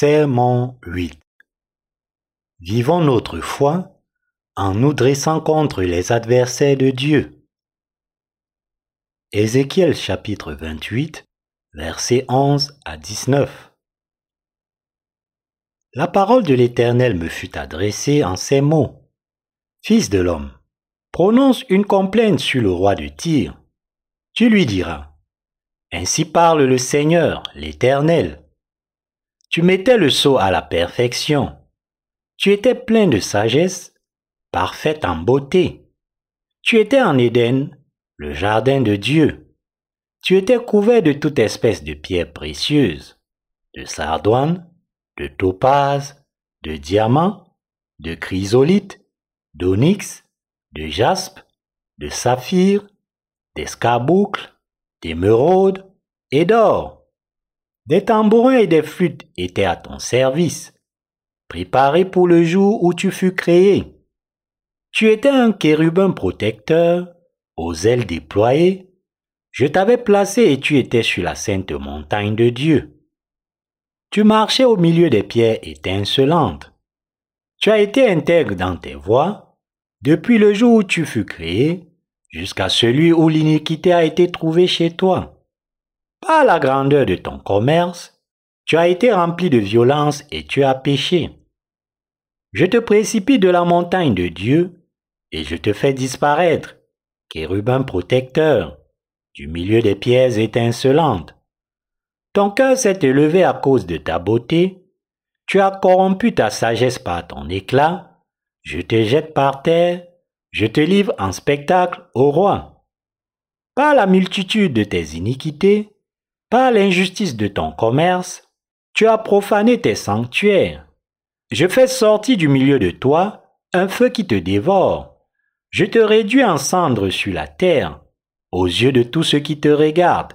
Sermon 8 Vivons notre foi en nous dressant contre les adversaires de Dieu. Ézéchiel chapitre 28, versets 11 à 19. La parole de l'Éternel me fut adressée en ces mots. Fils de l'homme, prononce une complainte sur le roi de Tyr. Tu lui diras, Ainsi parle le Seigneur, l'Éternel tu mettais le sceau à la perfection. Tu étais plein de sagesse, parfaite en beauté. Tu étais en Éden, le jardin de Dieu. Tu étais couvert de toute espèce de pierres précieuses, de sardoine, de topaz, de diamants, de chrysolite, d'onyx, de jaspe, de saphir, d'escarboucle, d'émeraude et d'or. Des tambourins et des flûtes étaient à ton service, préparés pour le jour où tu fus créé. Tu étais un chérubin protecteur, aux ailes déployées. Je t'avais placé et tu étais sur la sainte montagne de Dieu. Tu marchais au milieu des pierres étincelantes. Tu as été intègre dans tes voies, depuis le jour où tu fus créé, jusqu'à celui où l'iniquité a été trouvée chez toi. Par la grandeur de ton commerce, tu as été rempli de violence et tu as péché. Je te précipite de la montagne de Dieu et je te fais disparaître, chérubin protecteur, du milieu des pierres étincelantes. Ton cœur s'est élevé à cause de ta beauté, tu as corrompu ta sagesse par ton éclat, je te jette par terre, je te livre en spectacle au roi. Par la multitude de tes iniquités, par l'injustice de ton commerce, tu as profané tes sanctuaires. Je fais sortir du milieu de toi un feu qui te dévore. Je te réduis en cendres sur la terre, aux yeux de tous ceux qui te regardent.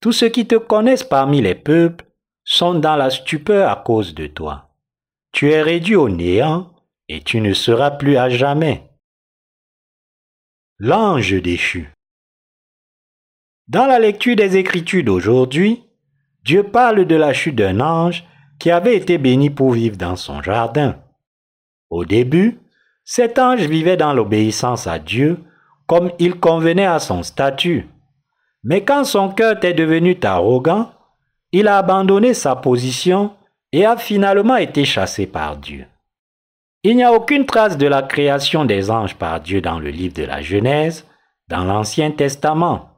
Tous ceux qui te connaissent parmi les peuples sont dans la stupeur à cause de toi. Tu es réduit au néant et tu ne seras plus à jamais. L'ange déchu. Dans la lecture des Écritures d'aujourd'hui, Dieu parle de la chute d'un ange qui avait été béni pour vivre dans son jardin. Au début, cet ange vivait dans l'obéissance à Dieu comme il convenait à son statut. Mais quand son cœur est devenu arrogant, il a abandonné sa position et a finalement été chassé par Dieu. Il n'y a aucune trace de la création des anges par Dieu dans le livre de la Genèse, dans l'Ancien Testament.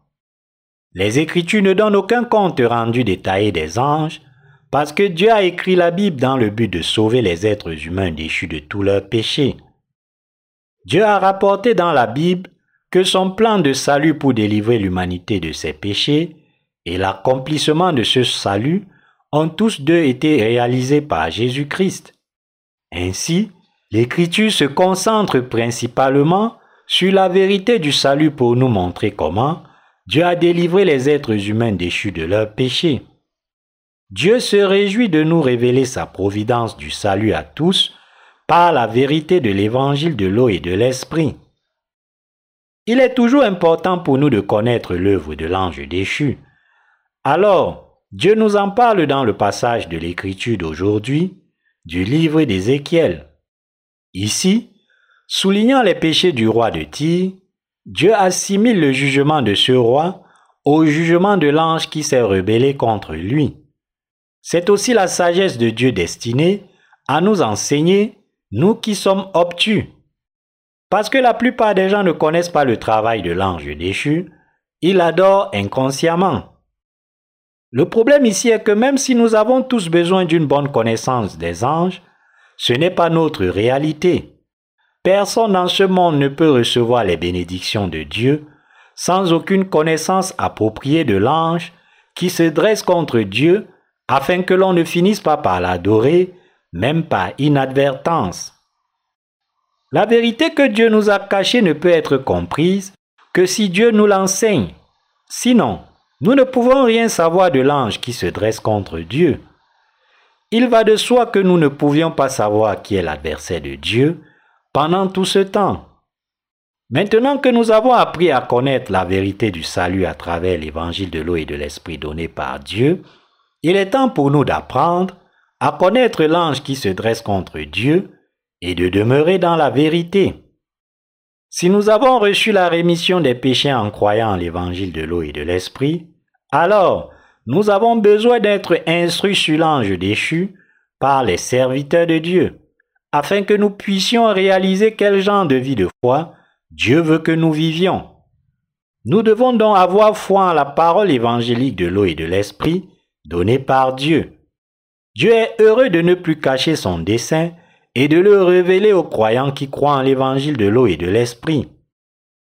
Les Écritures ne donnent aucun compte rendu détaillé des anges, parce que Dieu a écrit la Bible dans le but de sauver les êtres humains déchus de tous leurs péchés. Dieu a rapporté dans la Bible que son plan de salut pour délivrer l'humanité de ses péchés et l'accomplissement de ce salut ont tous deux été réalisés par Jésus-Christ. Ainsi, l'Écriture se concentre principalement sur la vérité du salut pour nous montrer comment, Dieu a délivré les êtres humains déchus de leurs péchés. Dieu se réjouit de nous révéler sa providence du salut à tous par la vérité de l'évangile de l'eau et de l'esprit. Il est toujours important pour nous de connaître l'œuvre de l'ange déchu. Alors, Dieu nous en parle dans le passage de l'écriture d'aujourd'hui, du livre d'Ézéchiel. Ici, soulignant les péchés du roi de Tyr, Dieu assimile le jugement de ce roi au jugement de l'ange qui s'est rebellé contre lui. C'est aussi la sagesse de Dieu destinée à nous enseigner, nous qui sommes obtus. Parce que la plupart des gens ne connaissent pas le travail de l'ange déchu, ils l'adorent inconsciemment. Le problème ici est que même si nous avons tous besoin d'une bonne connaissance des anges, ce n'est pas notre réalité. Personne dans ce monde ne peut recevoir les bénédictions de Dieu sans aucune connaissance appropriée de l'ange qui se dresse contre Dieu afin que l'on ne finisse pas par l'adorer, même par inadvertance. La vérité que Dieu nous a cachée ne peut être comprise que si Dieu nous l'enseigne. Sinon, nous ne pouvons rien savoir de l'ange qui se dresse contre Dieu. Il va de soi que nous ne pouvions pas savoir qui est l'adversaire de Dieu, pendant tout ce temps. Maintenant que nous avons appris à connaître la vérité du salut à travers l'évangile de l'eau et de l'esprit donné par Dieu, il est temps pour nous d'apprendre à connaître l'ange qui se dresse contre Dieu et de demeurer dans la vérité. Si nous avons reçu la rémission des péchés en croyant l'évangile de l'eau et de l'esprit, alors nous avons besoin d'être instruits sur l'ange déchu par les serviteurs de Dieu, afin que nous puissions réaliser quel genre de vie de foi Dieu veut que nous vivions. Nous devons donc avoir foi en la parole évangélique de l'eau et de l'esprit donnée par Dieu. Dieu est heureux de ne plus cacher son dessein et de le révéler aux croyants qui croient en l'évangile de l'eau et de l'esprit.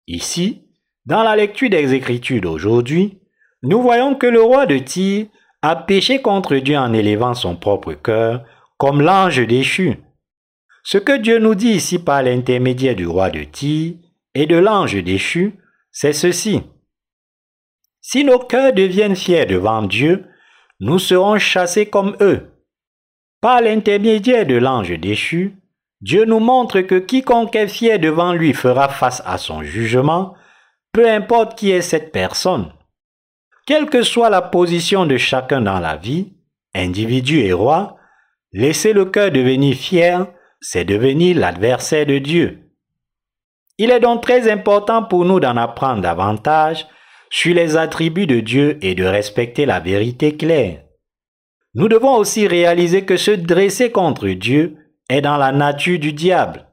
Ici, dans la lecture des Écritures d'aujourd'hui, nous voyons que le roi de Tyr a péché contre Dieu en élevant son propre cœur comme l'ange déchu. Ce que Dieu nous dit ici par l'intermédiaire du roi de Tyr et de l'ange déchu, c'est ceci. Si nos cœurs deviennent fiers devant Dieu, nous serons chassés comme eux. Par l'intermédiaire de l'ange déchu, Dieu nous montre que quiconque est fier devant lui fera face à son jugement, peu importe qui est cette personne. Quelle que soit la position de chacun dans la vie, individu et roi, laisser le cœur devenir fier, c'est devenir l'adversaire de Dieu. Il est donc très important pour nous d'en apprendre davantage sur les attributs de Dieu et de respecter la vérité claire. Nous devons aussi réaliser que se dresser contre Dieu est dans la nature du diable.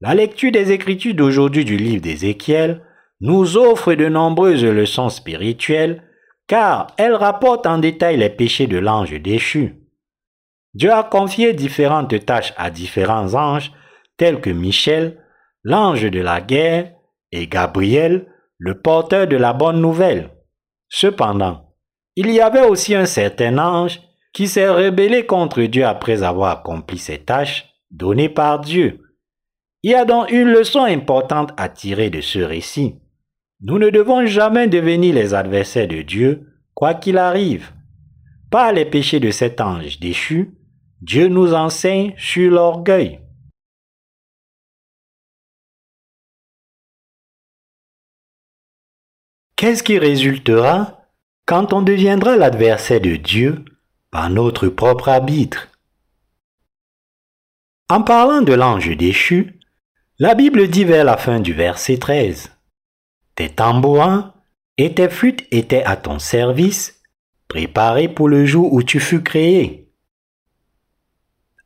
La lecture des Écritures d'aujourd'hui du livre d'Ézéchiel nous offre de nombreuses leçons spirituelles car elle rapporte en détail les péchés de l'ange déchu. Dieu a confié différentes tâches à différents anges tels que Michel, l'ange de la guerre, et Gabriel, le porteur de la bonne nouvelle. Cependant, il y avait aussi un certain ange qui s'est rebellé contre Dieu après avoir accompli ses tâches données par Dieu. Il y a donc une leçon importante à tirer de ce récit. Nous ne devons jamais devenir les adversaires de Dieu, quoi qu'il arrive. Par les péchés de cet ange déchu, Dieu nous enseigne sur l'orgueil. Qu'est-ce qui résultera quand on deviendra l'adversaire de Dieu par notre propre arbitre? En parlant de l'ange déchu, la Bible dit vers la fin du verset 13 Tes tambourins et tes flûtes étaient à ton service, préparés pour le jour où tu fus créé.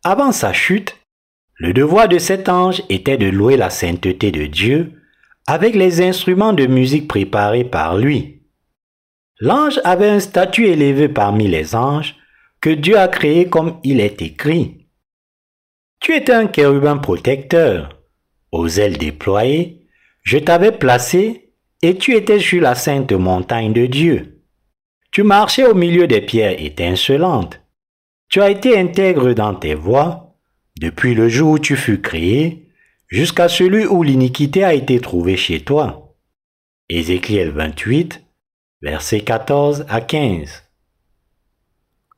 Avant sa chute, le devoir de cet ange était de louer la sainteté de Dieu avec les instruments de musique préparés par lui. L'ange avait un statut élevé parmi les anges que Dieu a créé comme il est écrit. Tu étais un chérubin protecteur. Aux ailes déployées, je t'avais placé et tu étais sur la sainte montagne de Dieu. Tu marchais au milieu des pierres étincelantes. Tu as été intègre dans tes voies depuis le jour où tu fus créé jusqu'à celui où l'iniquité a été trouvée chez toi. Ézéchiel 28, versets 14 à 15.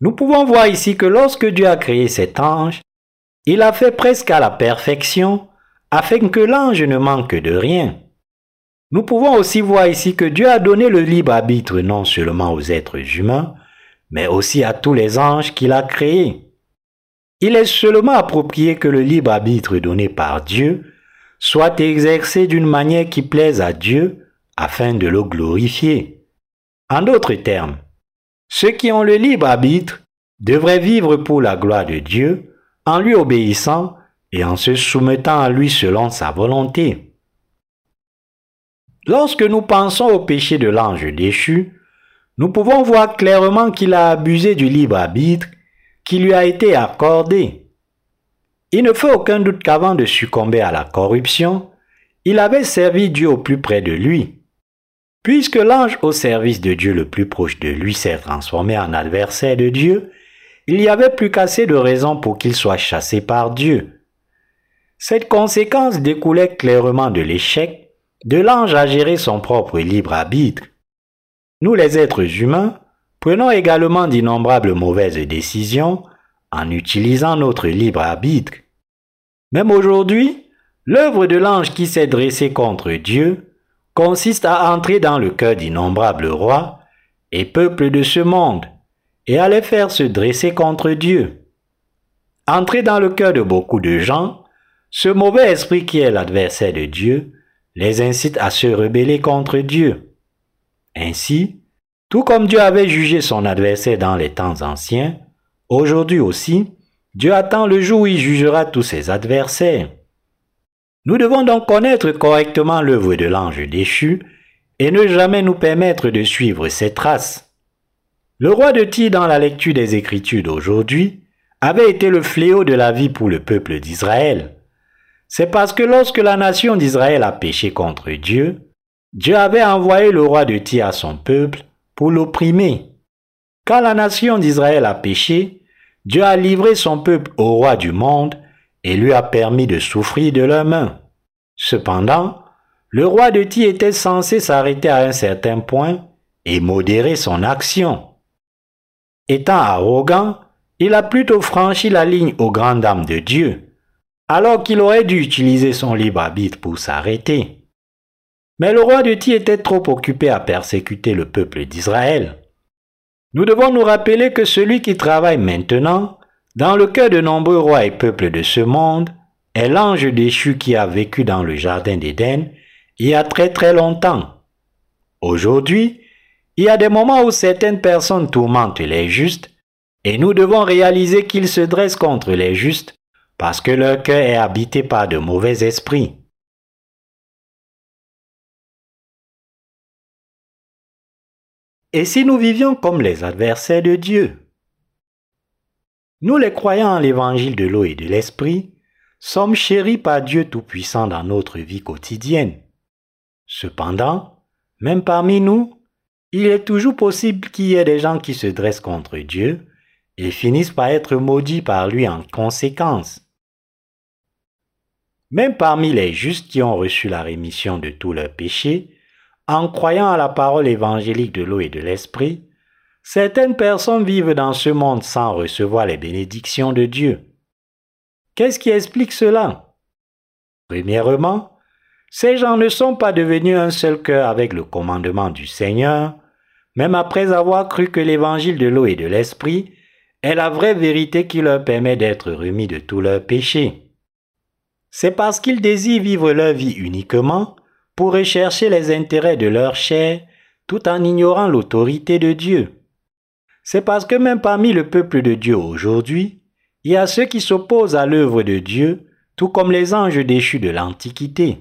Nous pouvons voir ici que lorsque Dieu a créé cet ange, il a fait presque à la perfection afin que l'ange ne manque de rien. Nous pouvons aussi voir ici que Dieu a donné le libre arbitre non seulement aux êtres humains, mais aussi à tous les anges qu'il a créés. Il est seulement approprié que le libre arbitre donné par Dieu soit exercé d'une manière qui plaise à Dieu afin de le glorifier. En d'autres termes, ceux qui ont le libre arbitre devraient vivre pour la gloire de Dieu en lui obéissant et en se soumettant à lui selon sa volonté. Lorsque nous pensons au péché de l'ange déchu, nous pouvons voir clairement qu'il a abusé du libre arbitre qui lui a été accordé. Il ne fait aucun doute qu'avant de succomber à la corruption, il avait servi Dieu au plus près de lui. Puisque l'ange au service de Dieu le plus proche de lui s'est transformé en adversaire de Dieu, il n'y avait plus qu'assez de raisons pour qu'il soit chassé par Dieu. Cette conséquence découlait clairement de l'échec de l'ange à gérer son propre libre arbitre. Nous les êtres humains, Prenons également d'innombrables mauvaises décisions en utilisant notre libre arbitre. Même aujourd'hui, l'œuvre de l'ange qui s'est dressé contre Dieu consiste à entrer dans le cœur d'innombrables rois et peuples de ce monde et à les faire se dresser contre Dieu. entré dans le cœur de beaucoup de gens, ce mauvais esprit qui est l'adversaire de Dieu les incite à se rebeller contre Dieu. Ainsi, tout comme Dieu avait jugé son adversaire dans les temps anciens, aujourd'hui aussi, Dieu attend le jour où il jugera tous ses adversaires. Nous devons donc connaître correctement l'œuvre de l'ange déchu et ne jamais nous permettre de suivre ses traces. Le roi de Tyr dans la lecture des Écritures d'aujourd'hui avait été le fléau de la vie pour le peuple d'Israël. C'est parce que lorsque la nation d'Israël a péché contre Dieu, Dieu avait envoyé le roi de Tyr à son peuple pour l'opprimer. Quand la nation d'Israël a péché, Dieu a livré son peuple au roi du monde et lui a permis de souffrir de leurs mains. Cependant, le roi de Ty était censé s'arrêter à un certain point et modérer son action. Étant arrogant, il a plutôt franchi la ligne aux grandes dames de Dieu, alors qu'il aurait dû utiliser son libre arbitre pour s'arrêter. Mais le roi de Ty était trop occupé à persécuter le peuple d'Israël. Nous devons nous rappeler que celui qui travaille maintenant dans le cœur de nombreux rois et peuples de ce monde, est l'ange déchu qui a vécu dans le jardin d'Éden il y a très très longtemps. Aujourd'hui, il y a des moments où certaines personnes tourmentent les justes et nous devons réaliser qu'ils se dressent contre les justes parce que leur cœur est habité par de mauvais esprits. Et si nous vivions comme les adversaires de Dieu? Nous les croyants en l'évangile de l'eau et de l'esprit, sommes chéris par Dieu Tout-Puissant dans notre vie quotidienne. Cependant, même parmi nous, il est toujours possible qu'il y ait des gens qui se dressent contre Dieu et finissent par être maudits par lui en conséquence. Même parmi les justes qui ont reçu la rémission de tous leurs péchés, en croyant à la parole évangélique de l'eau et de l'esprit, Certaines personnes vivent dans ce monde sans recevoir les bénédictions de Dieu. Qu'est-ce qui explique cela? Premièrement, ces gens ne sont pas devenus un seul cœur avec le commandement du Seigneur, même après avoir cru que l'évangile de l'eau et de l'esprit est la vraie vérité qui leur permet d'être remis de tous leurs péchés. C'est parce qu'ils désirent vivre leur vie uniquement pour rechercher les intérêts de leur chair tout en ignorant l'autorité de Dieu. C'est parce que même parmi le peuple de Dieu aujourd'hui, il y a ceux qui s'opposent à l'œuvre de Dieu, tout comme les anges déchus de l'Antiquité.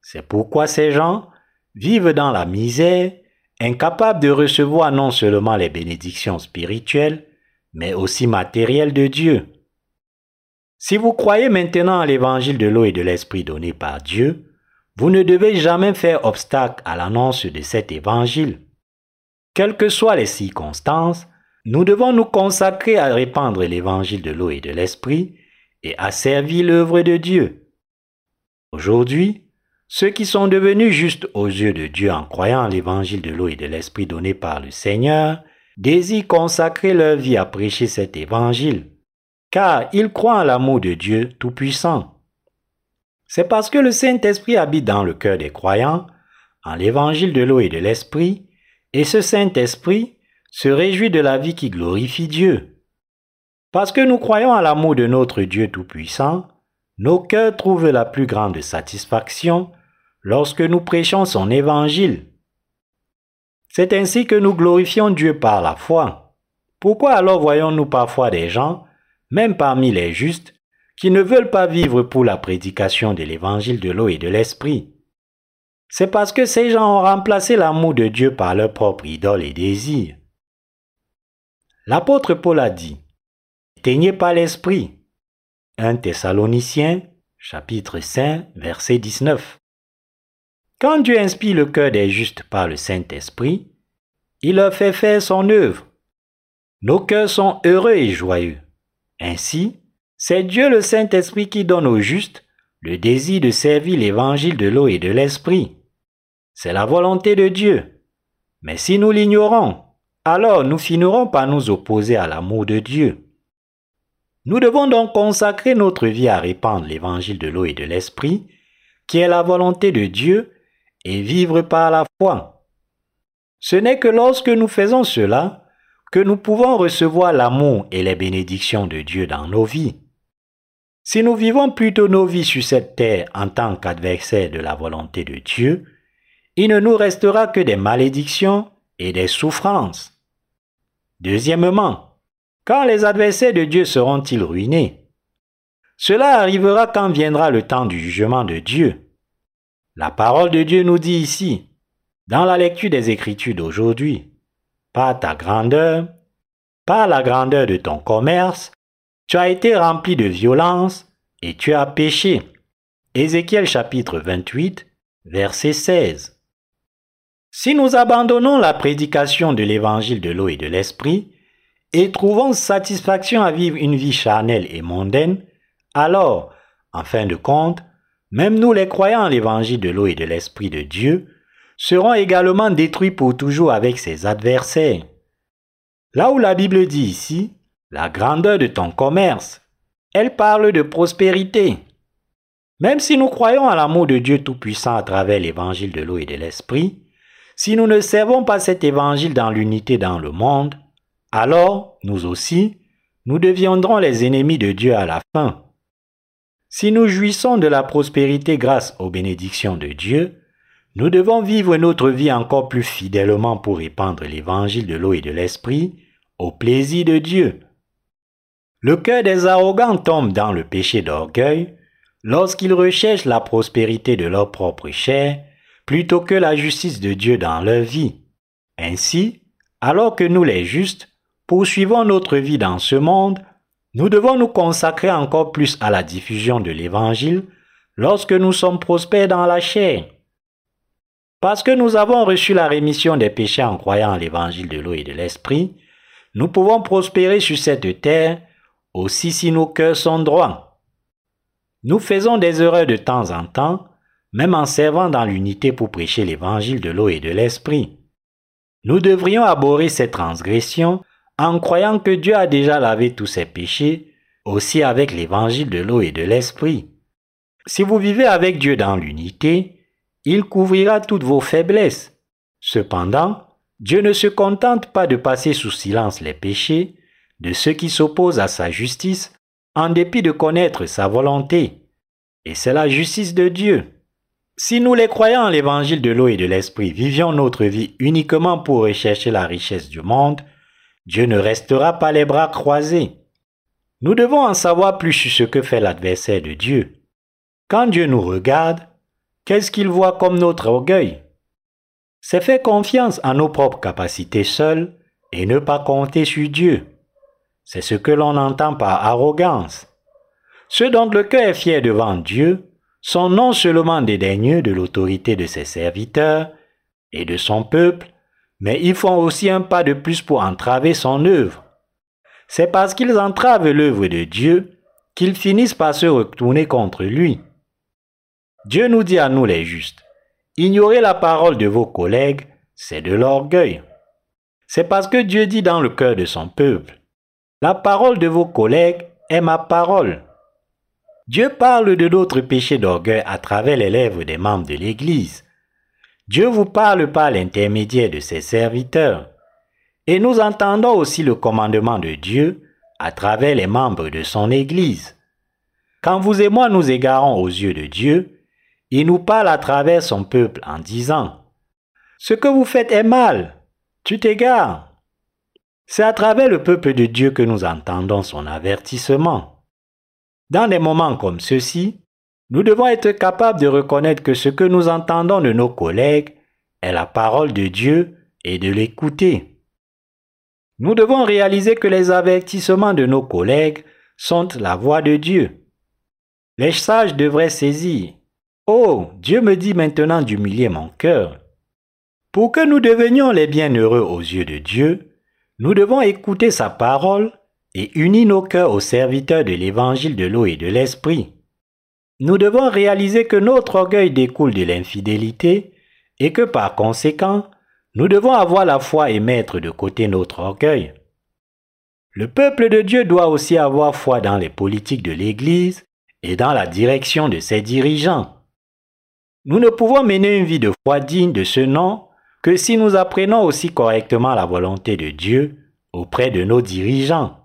C'est pourquoi ces gens vivent dans la misère, incapables de recevoir non seulement les bénédictions spirituelles, mais aussi matérielles de Dieu. Si vous croyez maintenant à l'évangile de l'eau et de l'esprit donné par Dieu, vous ne devez jamais faire obstacle à l'annonce de cet évangile. Quelles que soient les circonstances, nous devons nous consacrer à répandre l'évangile de l'eau et de l'esprit et à servir l'œuvre de Dieu. Aujourd'hui, ceux qui sont devenus justes aux yeux de Dieu en croyant l'évangile de l'eau et de l'esprit donné par le Seigneur désirent consacrer leur vie à prêcher cet évangile, car ils croient en l'amour de Dieu Tout-Puissant. C'est parce que le Saint-Esprit habite dans le cœur des croyants, en l'évangile de l'eau et de l'esprit, et ce Saint-Esprit se réjouit de la vie qui glorifie Dieu. Parce que nous croyons à l'amour de notre Dieu Tout-Puissant, nos cœurs trouvent la plus grande satisfaction lorsque nous prêchons son évangile. C'est ainsi que nous glorifions Dieu par la foi. Pourquoi alors voyons-nous parfois des gens, même parmi les justes, qui ne veulent pas vivre pour la prédication de l'évangile de l'eau et de l'esprit c'est parce que ces gens ont remplacé l'amour de Dieu par leur propre idole et désir. L'apôtre Paul a dit, Teignez pas l'esprit. 1 Thessaloniciens, chapitre 5, verset 19. Quand Dieu inspire le cœur des justes par le Saint-Esprit, il leur fait faire son œuvre. Nos cœurs sont heureux et joyeux. Ainsi, c'est Dieu le Saint-Esprit qui donne aux justes le désir de servir l'évangile de l'eau et de l'esprit. C'est la volonté de Dieu. Mais si nous l'ignorons, alors nous finirons par nous opposer à l'amour de Dieu. Nous devons donc consacrer notre vie à répandre l'évangile de l'eau et de l'esprit, qui est la volonté de Dieu, et vivre par la foi. Ce n'est que lorsque nous faisons cela que nous pouvons recevoir l'amour et les bénédictions de Dieu dans nos vies. Si nous vivons plutôt nos vies sur cette terre en tant qu'adversaires de la volonté de Dieu, il ne nous restera que des malédictions et des souffrances. Deuxièmement, quand les adversaires de Dieu seront-ils ruinés? Cela arrivera quand viendra le temps du jugement de Dieu. La parole de Dieu nous dit ici, dans la lecture des Écritures d'aujourd'hui, par ta grandeur, par la grandeur de ton commerce, tu as été rempli de violence et tu as péché. Ézéchiel chapitre 28, verset 16. Si nous abandonnons la prédication de l'évangile de l'eau et de l'esprit, et trouvons satisfaction à vivre une vie charnelle et mondaine, alors, en fin de compte, même nous les croyants en l'évangile de l'eau et de l'esprit de Dieu, serons également détruits pour toujours avec ses adversaires. Là où la Bible dit ici, la grandeur de ton commerce. Elle parle de prospérité. Même si nous croyons à l'amour de Dieu Tout-Puissant à travers l'évangile de l'eau et de l'esprit, si nous ne servons pas cet évangile dans l'unité dans le monde, alors, nous aussi, nous deviendrons les ennemis de Dieu à la fin. Si nous jouissons de la prospérité grâce aux bénédictions de Dieu, nous devons vivre notre vie encore plus fidèlement pour répandre l'évangile de l'eau et de l'esprit au plaisir de Dieu. Le cœur des arrogants tombe dans le péché d'orgueil lorsqu'ils recherchent la prospérité de leur propre chair plutôt que la justice de Dieu dans leur vie. Ainsi, alors que nous les justes poursuivons notre vie dans ce monde, nous devons nous consacrer encore plus à la diffusion de l'Évangile lorsque nous sommes prospères dans la chair. Parce que nous avons reçu la rémission des péchés en croyant l'Évangile de l'eau et de l'Esprit, nous pouvons prospérer sur cette terre aussi si nos cœurs sont droits. Nous faisons des erreurs de temps en temps, même en servant dans l'unité pour prêcher l'évangile de l'eau et de l'esprit. Nous devrions abhorrer ces transgressions en croyant que Dieu a déjà lavé tous ses péchés, aussi avec l'évangile de l'eau et de l'esprit. Si vous vivez avec Dieu dans l'unité, il couvrira toutes vos faiblesses. Cependant, Dieu ne se contente pas de passer sous silence les péchés, de ceux qui s'opposent à sa justice en dépit de connaître sa volonté. Et c'est la justice de Dieu. Si nous les croyants en l'évangile de l'eau et de l'esprit vivions notre vie uniquement pour rechercher la richesse du monde, Dieu ne restera pas les bras croisés. Nous devons en savoir plus sur ce que fait l'adversaire de Dieu. Quand Dieu nous regarde, qu'est-ce qu'il voit comme notre orgueil? C'est faire confiance en nos propres capacités seules et ne pas compter sur Dieu. C'est ce que l'on entend par arrogance. Ceux dont le cœur est fier devant Dieu sont non seulement dédaigneux de l'autorité de ses serviteurs et de son peuple, mais ils font aussi un pas de plus pour entraver son œuvre. C'est parce qu'ils entravent l'œuvre de Dieu qu'ils finissent par se retourner contre lui. Dieu nous dit à nous les justes, ignorer la parole de vos collègues, c'est de l'orgueil. C'est parce que Dieu dit dans le cœur de son peuple, la parole de vos collègues est ma parole. Dieu parle de d'autres péchés d'orgueil à travers les lèvres des membres de l'Église. Dieu vous parle par l'intermédiaire de ses serviteurs. Et nous entendons aussi le commandement de Dieu à travers les membres de son Église. Quand vous et moi nous égarons aux yeux de Dieu, il nous parle à travers son peuple en disant, Ce que vous faites est mal, tu t'égares. C'est à travers le peuple de Dieu que nous entendons son avertissement. Dans des moments comme ceux-ci, nous devons être capables de reconnaître que ce que nous entendons de nos collègues est la parole de Dieu et de l'écouter. Nous devons réaliser que les avertissements de nos collègues sont la voix de Dieu. Les sages devraient saisir. Oh, Dieu me dit maintenant d'humilier mon cœur. Pour que nous devenions les bienheureux aux yeux de Dieu, nous devons écouter sa parole et unir nos cœurs au serviteur de l'évangile de l'eau et de l'esprit. Nous devons réaliser que notre orgueil découle de l'infidélité et que par conséquent, nous devons avoir la foi et mettre de côté notre orgueil. Le peuple de Dieu doit aussi avoir foi dans les politiques de l'Église et dans la direction de ses dirigeants. Nous ne pouvons mener une vie de foi digne de ce nom que si nous apprenons aussi correctement la volonté de Dieu auprès de nos dirigeants.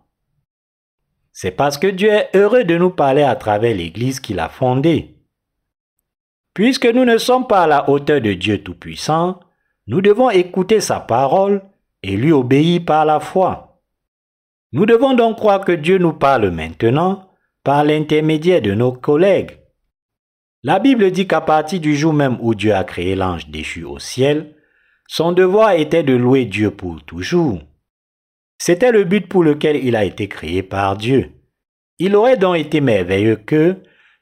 C'est parce que Dieu est heureux de nous parler à travers l'Église qu'il a fondée. Puisque nous ne sommes pas à la hauteur de Dieu Tout-Puissant, nous devons écouter sa parole et lui obéir par la foi. Nous devons donc croire que Dieu nous parle maintenant par l'intermédiaire de nos collègues. La Bible dit qu'à partir du jour même où Dieu a créé l'ange déchu au ciel, son devoir était de louer Dieu pour toujours. C'était le but pour lequel il a été créé par Dieu. Il aurait donc été merveilleux que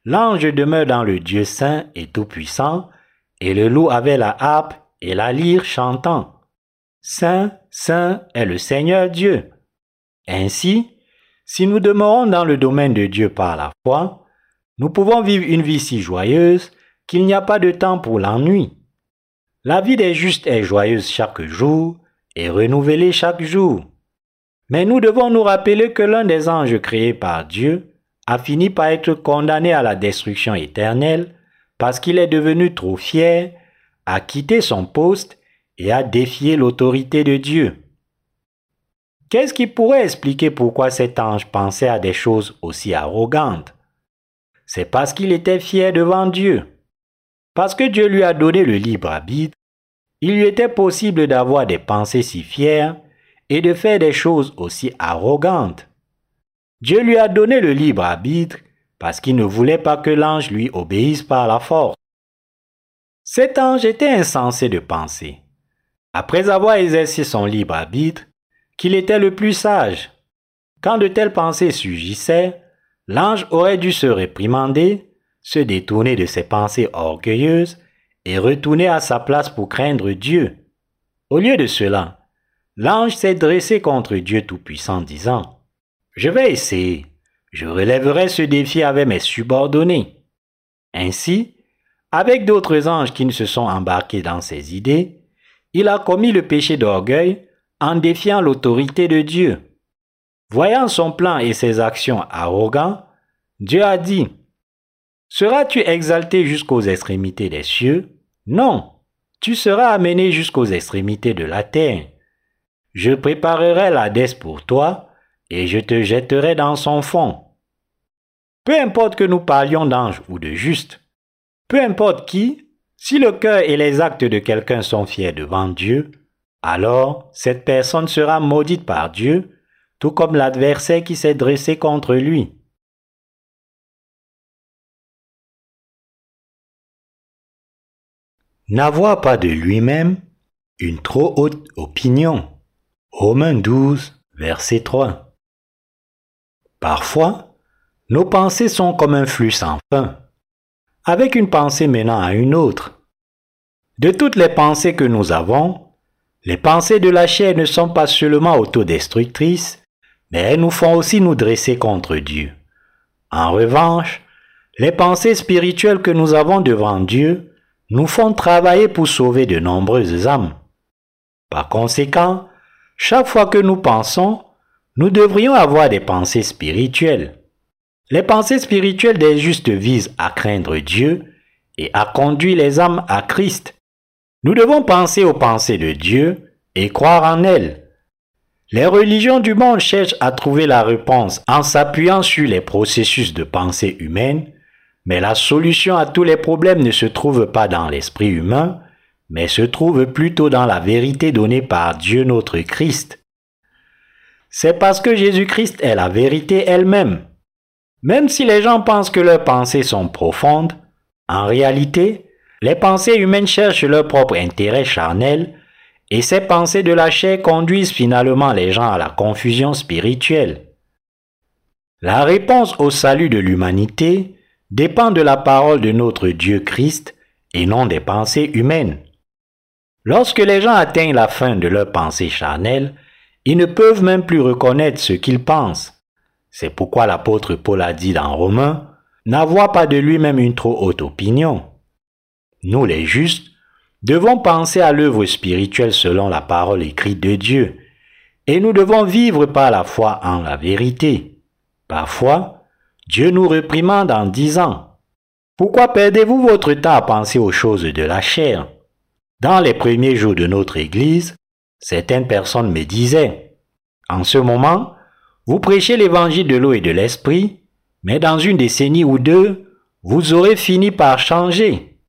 l'ange demeure dans le Dieu saint et tout-puissant, et le loup avait la harpe et la lyre chantant. Saint, saint est le Seigneur Dieu. Ainsi, si nous demeurons dans le domaine de Dieu par la foi, nous pouvons vivre une vie si joyeuse qu'il n'y a pas de temps pour l'ennui. La vie des justes est joyeuse chaque jour et renouvelée chaque jour. Mais nous devons nous rappeler que l'un des anges créés par Dieu a fini par être condamné à la destruction éternelle parce qu'il est devenu trop fier, a quitté son poste et a défié l'autorité de Dieu. Qu'est-ce qui pourrait expliquer pourquoi cet ange pensait à des choses aussi arrogantes? C'est parce qu'il était fier devant Dieu. Parce que Dieu lui a donné le libre arbitre, il lui était possible d'avoir des pensées si fières et de faire des choses aussi arrogantes. Dieu lui a donné le libre arbitre parce qu'il ne voulait pas que l'ange lui obéisse par la force. Cet ange était insensé de penser. Après avoir exercé son libre arbitre, qu'il était le plus sage. Quand de telles pensées surgissaient, l'ange aurait dû se réprimander, se détourner de ses pensées orgueilleuses et retourner à sa place pour craindre Dieu. Au lieu de cela, l'ange s'est dressé contre Dieu Tout-Puissant, disant, Je vais essayer, je relèverai ce défi avec mes subordonnés. Ainsi, avec d'autres anges qui ne se sont embarqués dans ses idées, il a commis le péché d'orgueil en défiant l'autorité de Dieu. Voyant son plan et ses actions arrogants, Dieu a dit, Seras-tu exalté jusqu'aux extrémités des cieux? Non, tu seras amené jusqu'aux extrémités de la terre. Je préparerai l'Hadès pour toi, et je te jetterai dans son fond. Peu importe que nous parlions d'ange ou de juste, peu importe qui, si le cœur et les actes de quelqu'un sont fiers devant Dieu, alors cette personne sera maudite par Dieu, tout comme l'adversaire qui s'est dressé contre lui. N'avoir pas de lui-même une trop haute opinion. Romains 12, verset 3. Parfois, nos pensées sont comme un flux sans fin, avec une pensée menant à une autre. De toutes les pensées que nous avons, les pensées de la chair ne sont pas seulement autodestructrices, mais elles nous font aussi nous dresser contre Dieu. En revanche, les pensées spirituelles que nous avons devant Dieu nous font travailler pour sauver de nombreuses âmes. Par conséquent, chaque fois que nous pensons, nous devrions avoir des pensées spirituelles. Les pensées spirituelles des justes visent à craindre Dieu et à conduire les âmes à Christ. Nous devons penser aux pensées de Dieu et croire en elles. Les religions du monde cherchent à trouver la réponse en s'appuyant sur les processus de pensée humaine, mais la solution à tous les problèmes ne se trouve pas dans l'esprit humain, mais se trouve plutôt dans la vérité donnée par Dieu notre Christ. C'est parce que Jésus-Christ est la vérité elle-même. Même si les gens pensent que leurs pensées sont profondes, en réalité, les pensées humaines cherchent leur propre intérêt charnel et ces pensées de la chair conduisent finalement les gens à la confusion spirituelle. La réponse au salut de l'humanité dépend de la parole de notre Dieu Christ et non des pensées humaines. Lorsque les gens atteignent la fin de leur pensée charnelle, ils ne peuvent même plus reconnaître ce qu'ils pensent. C'est pourquoi l'apôtre Paul a dit dans Romains, N'avoir pas de lui-même une trop haute opinion nous les justes, devons penser à l'œuvre spirituelle selon la parole écrite de Dieu, et nous devons vivre par la foi en la vérité. Parfois, Dieu nous réprimande en disant, Pourquoi perdez-vous votre temps à penser aux choses de la chair? Dans les premiers jours de notre Église, certaines personnes me disaient, En ce moment, vous prêchez l'évangile de l'eau et de l'esprit, mais dans une décennie ou deux, vous aurez fini par changer.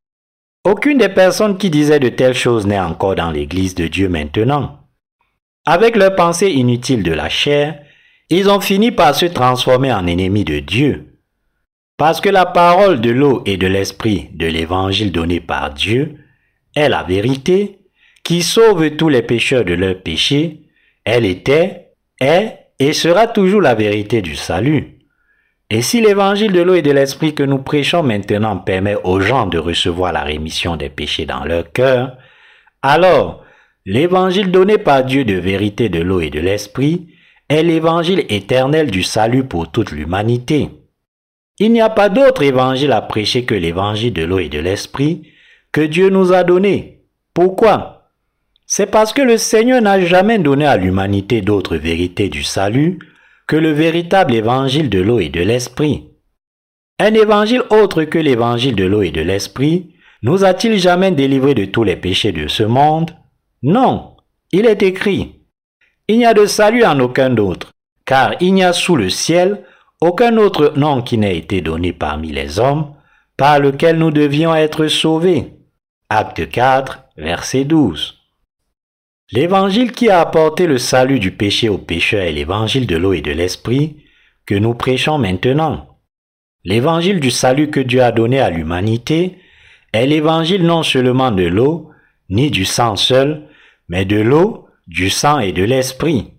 Aucune des personnes qui disaient de telles choses n'est encore dans l'Église de Dieu maintenant. Avec leurs pensées inutiles de la chair, ils ont fini par se transformer en ennemis de Dieu. Parce que la parole de l'eau et de l'esprit de l'évangile donné par Dieu est la vérité qui sauve tous les pécheurs de leurs péchés, elle était, est et sera toujours la vérité du salut. Et si l'évangile de l'eau et de l'esprit que nous prêchons maintenant permet aux gens de recevoir la rémission des péchés dans leur cœur, alors l'évangile donné par Dieu de vérité de l'eau et de l'esprit est l'évangile éternel du salut pour toute l'humanité. Il n'y a pas d'autre évangile à prêcher que l'évangile de l'eau et de l'esprit que Dieu nous a donné. Pourquoi? C'est parce que le Seigneur n'a jamais donné à l'humanité d'autre vérité du salut que le véritable évangile de l'eau et de l'esprit. Un évangile autre que l'évangile de l'eau et de l'esprit nous a-t-il jamais délivré de tous les péchés de ce monde? Non, il est écrit. Il n'y a de salut en aucun autre, car il n'y a sous le ciel aucun autre nom qui n'ait été donné parmi les hommes, par lequel nous devions être sauvés. Acte 4, verset 12. L'évangile qui a apporté le salut du péché aux pécheurs est l'évangile de l'eau et de l'esprit que nous prêchons maintenant. L'évangile du salut que Dieu a donné à l'humanité est l'évangile non seulement de l'eau, ni du sang seul, mais de l'eau, du sang et de l'esprit.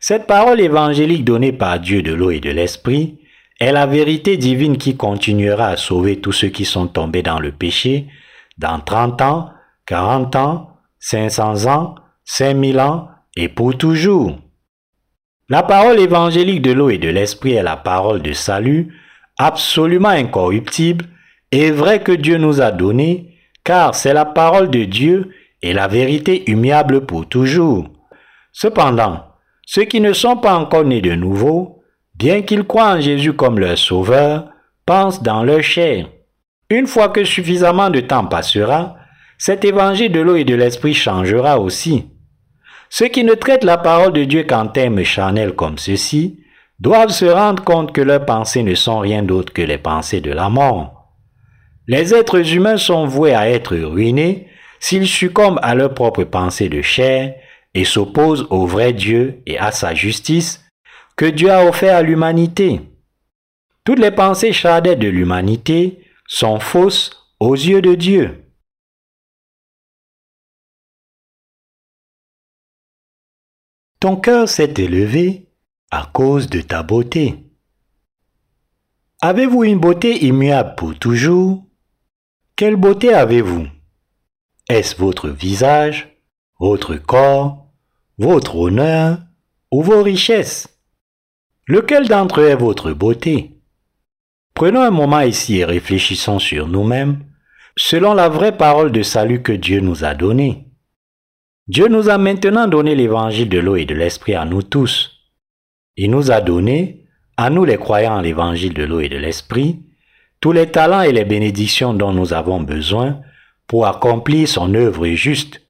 Cette parole évangélique donnée par Dieu de l'eau et de l'esprit est la vérité divine qui continuera à sauver tous ceux qui sont tombés dans le péché dans 30 ans, 40 ans, 500 ans, cinq mille ans et pour toujours. La parole évangélique de l'eau et de l'esprit est la parole de salut, absolument incorruptible et vraie que Dieu nous a donnée, car c'est la parole de Dieu la vérité humiliable pour toujours. Cependant, ceux qui ne sont pas encore nés de nouveau, bien qu'ils croient en Jésus comme leur sauveur, pensent dans leur chair. Une fois que suffisamment de temps passera, cet évangile de l'eau et de l'esprit changera aussi. Ceux qui ne traitent la parole de Dieu qu'en termes charnels comme ceci doivent se rendre compte que leurs pensées ne sont rien d'autre que les pensées de la mort. Les êtres humains sont voués à être ruinés s'ils succombent à leurs propres pensées de chair et s'opposent au vrai Dieu et à sa justice que Dieu a offert à l'humanité. Toutes les pensées charnelles de l'humanité sont fausses aux yeux de Dieu. Ton cœur s'est élevé à cause de ta beauté. Avez-vous une beauté immuable pour toujours? Quelle beauté avez-vous? Est-ce votre visage, votre corps, votre honneur ou vos richesses? Lequel d'entre eux est votre beauté? Prenons un moment ici et réfléchissons sur nous-mêmes selon la vraie parole de salut que Dieu nous a donnée. Dieu nous a maintenant donné l'évangile de l'eau et de l'esprit à nous tous. Il nous a donné, à nous les croyants l'évangile de l'eau et de l'esprit, tous les talents et les bénédictions dont nous avons besoin pour accomplir son œuvre juste.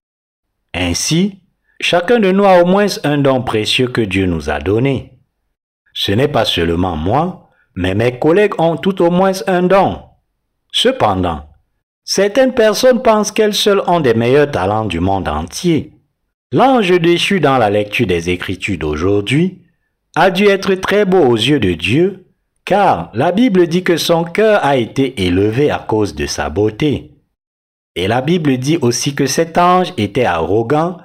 Ainsi, chacun de nous a au moins un don précieux que Dieu nous a donné. Ce n'est pas seulement moi, mais mes collègues ont tout au moins un don. Cependant, Certaines personnes pensent qu'elles seules ont des meilleurs talents du monde entier. L'ange déchu dans la lecture des Écritures d'aujourd'hui a dû être très beau aux yeux de Dieu, car la Bible dit que son cœur a été élevé à cause de sa beauté. Et la Bible dit aussi que cet ange était arrogant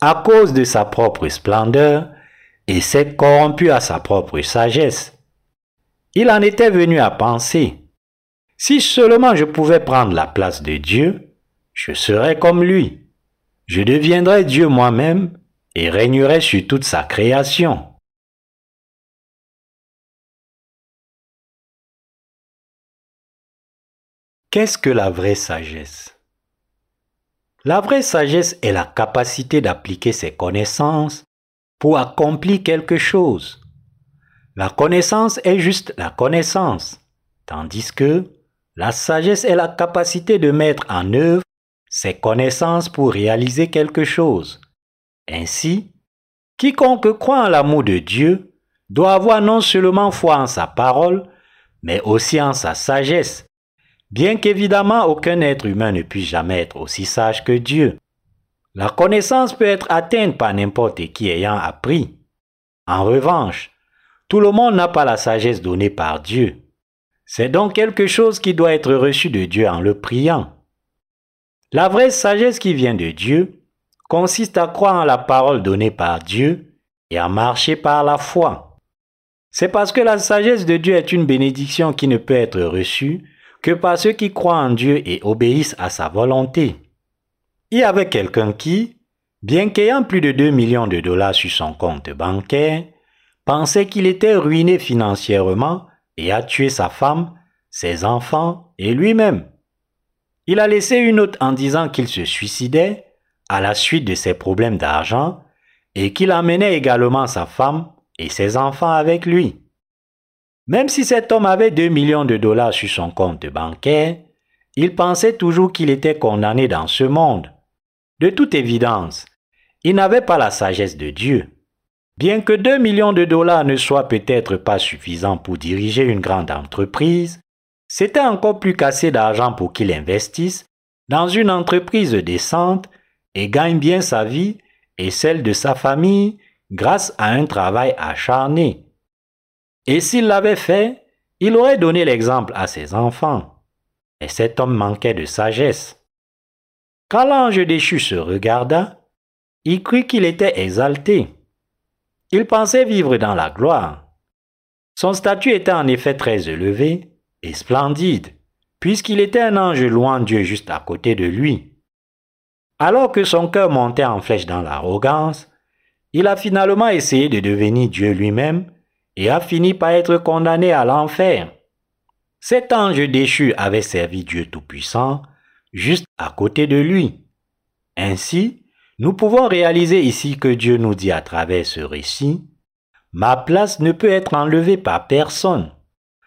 à cause de sa propre splendeur et s'est corrompu à sa propre sagesse. Il en était venu à penser, si seulement je pouvais prendre la place de Dieu, je serais comme lui. Je deviendrais Dieu moi-même et régnerais sur toute sa création. Qu'est-ce que la vraie sagesse? La vraie sagesse est la capacité d'appliquer ses connaissances pour accomplir quelque chose. La connaissance est juste la connaissance, tandis que la sagesse est la capacité de mettre en œuvre ses connaissances pour réaliser quelque chose. Ainsi, Quiconque croit en l'amour de Dieu doit avoir non seulement foi en sa parole, mais aussi en sa sagesse, bien qu'évidemment aucun être humain ne puisse jamais être aussi sage que Dieu. La connaissance peut être atteinte par n'importe qui ayant appris. En revanche, tout le monde n'a pas la sagesse donnée par Dieu. C'est donc quelque chose qui doit être reçu de Dieu en le priant. La vraie sagesse qui vient de Dieu consiste à croire en la parole donnée par Dieu et à marcher par la foi. C'est parce que la sagesse de Dieu est une bénédiction qui ne peut être reçue que par ceux qui croient en Dieu et obéissent à sa volonté. Il y avait quelqu'un qui, bien qu'ayant plus de 2 millions de dollars sur son compte bancaire, pensait qu'il était ruiné financièrement et a tué sa femme, ses enfants et lui-même. Il a laissé une note en disant qu'il se suicidait à la suite de ses problèmes d'argent et qu'il amenait également sa femme et ses enfants avec lui. Même si cet homme avait 2 millions de dollars sur son compte bancaire, il pensait toujours qu'il était condamné dans ce monde. De toute évidence, il n'avait pas la sagesse de Dieu. Bien que 2 millions de dollars ne soient peut-être pas suffisants pour diriger une grande entreprise, c'était encore plus qu'assez d'argent pour qu'il investisse dans une entreprise décente et gagne bien sa vie et celle de sa famille grâce à un travail acharné. Et s'il l'avait fait, il aurait donné l'exemple à ses enfants. Et cet homme manquait de sagesse. Quand l'ange déchu se regarda, il crut qu'il était exalté. Il pensait vivre dans la gloire. Son statut était en effet très élevé et splendide, puisqu'il était un ange loin Dieu juste à côté de lui. Alors que son cœur montait en flèche dans l'arrogance, il a finalement essayé de devenir Dieu lui-même et a fini par être condamné à l'enfer. Cet ange déchu avait servi Dieu Tout-Puissant juste à côté de lui. Ainsi, nous pouvons réaliser ici que Dieu nous dit à travers ce récit, Ma place ne peut être enlevée par personne.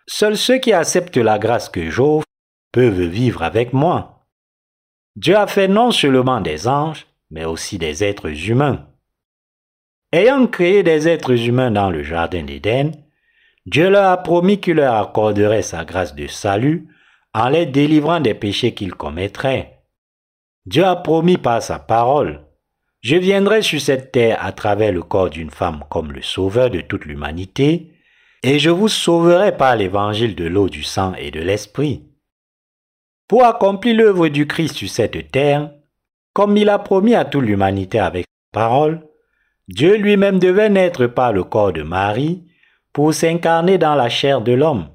Seuls ceux qui acceptent la grâce que j'offre peuvent vivre avec moi. Dieu a fait non seulement des anges, mais aussi des êtres humains. Ayant créé des êtres humains dans le Jardin d'Éden, Dieu leur a promis qu'il leur accorderait sa grâce de salut en les délivrant des péchés qu'ils commettraient. Dieu a promis par sa parole, Je viendrai sur cette terre à travers le corps d'une femme comme le sauveur de toute l'humanité, et je vous sauverai par l'évangile de l'eau, du sang et de l'esprit. Pour accomplir l'œuvre du Christ sur cette terre, comme il a promis à toute l'humanité avec sa parole, Dieu lui-même devait naître par le corps de Marie pour s'incarner dans la chair de l'homme.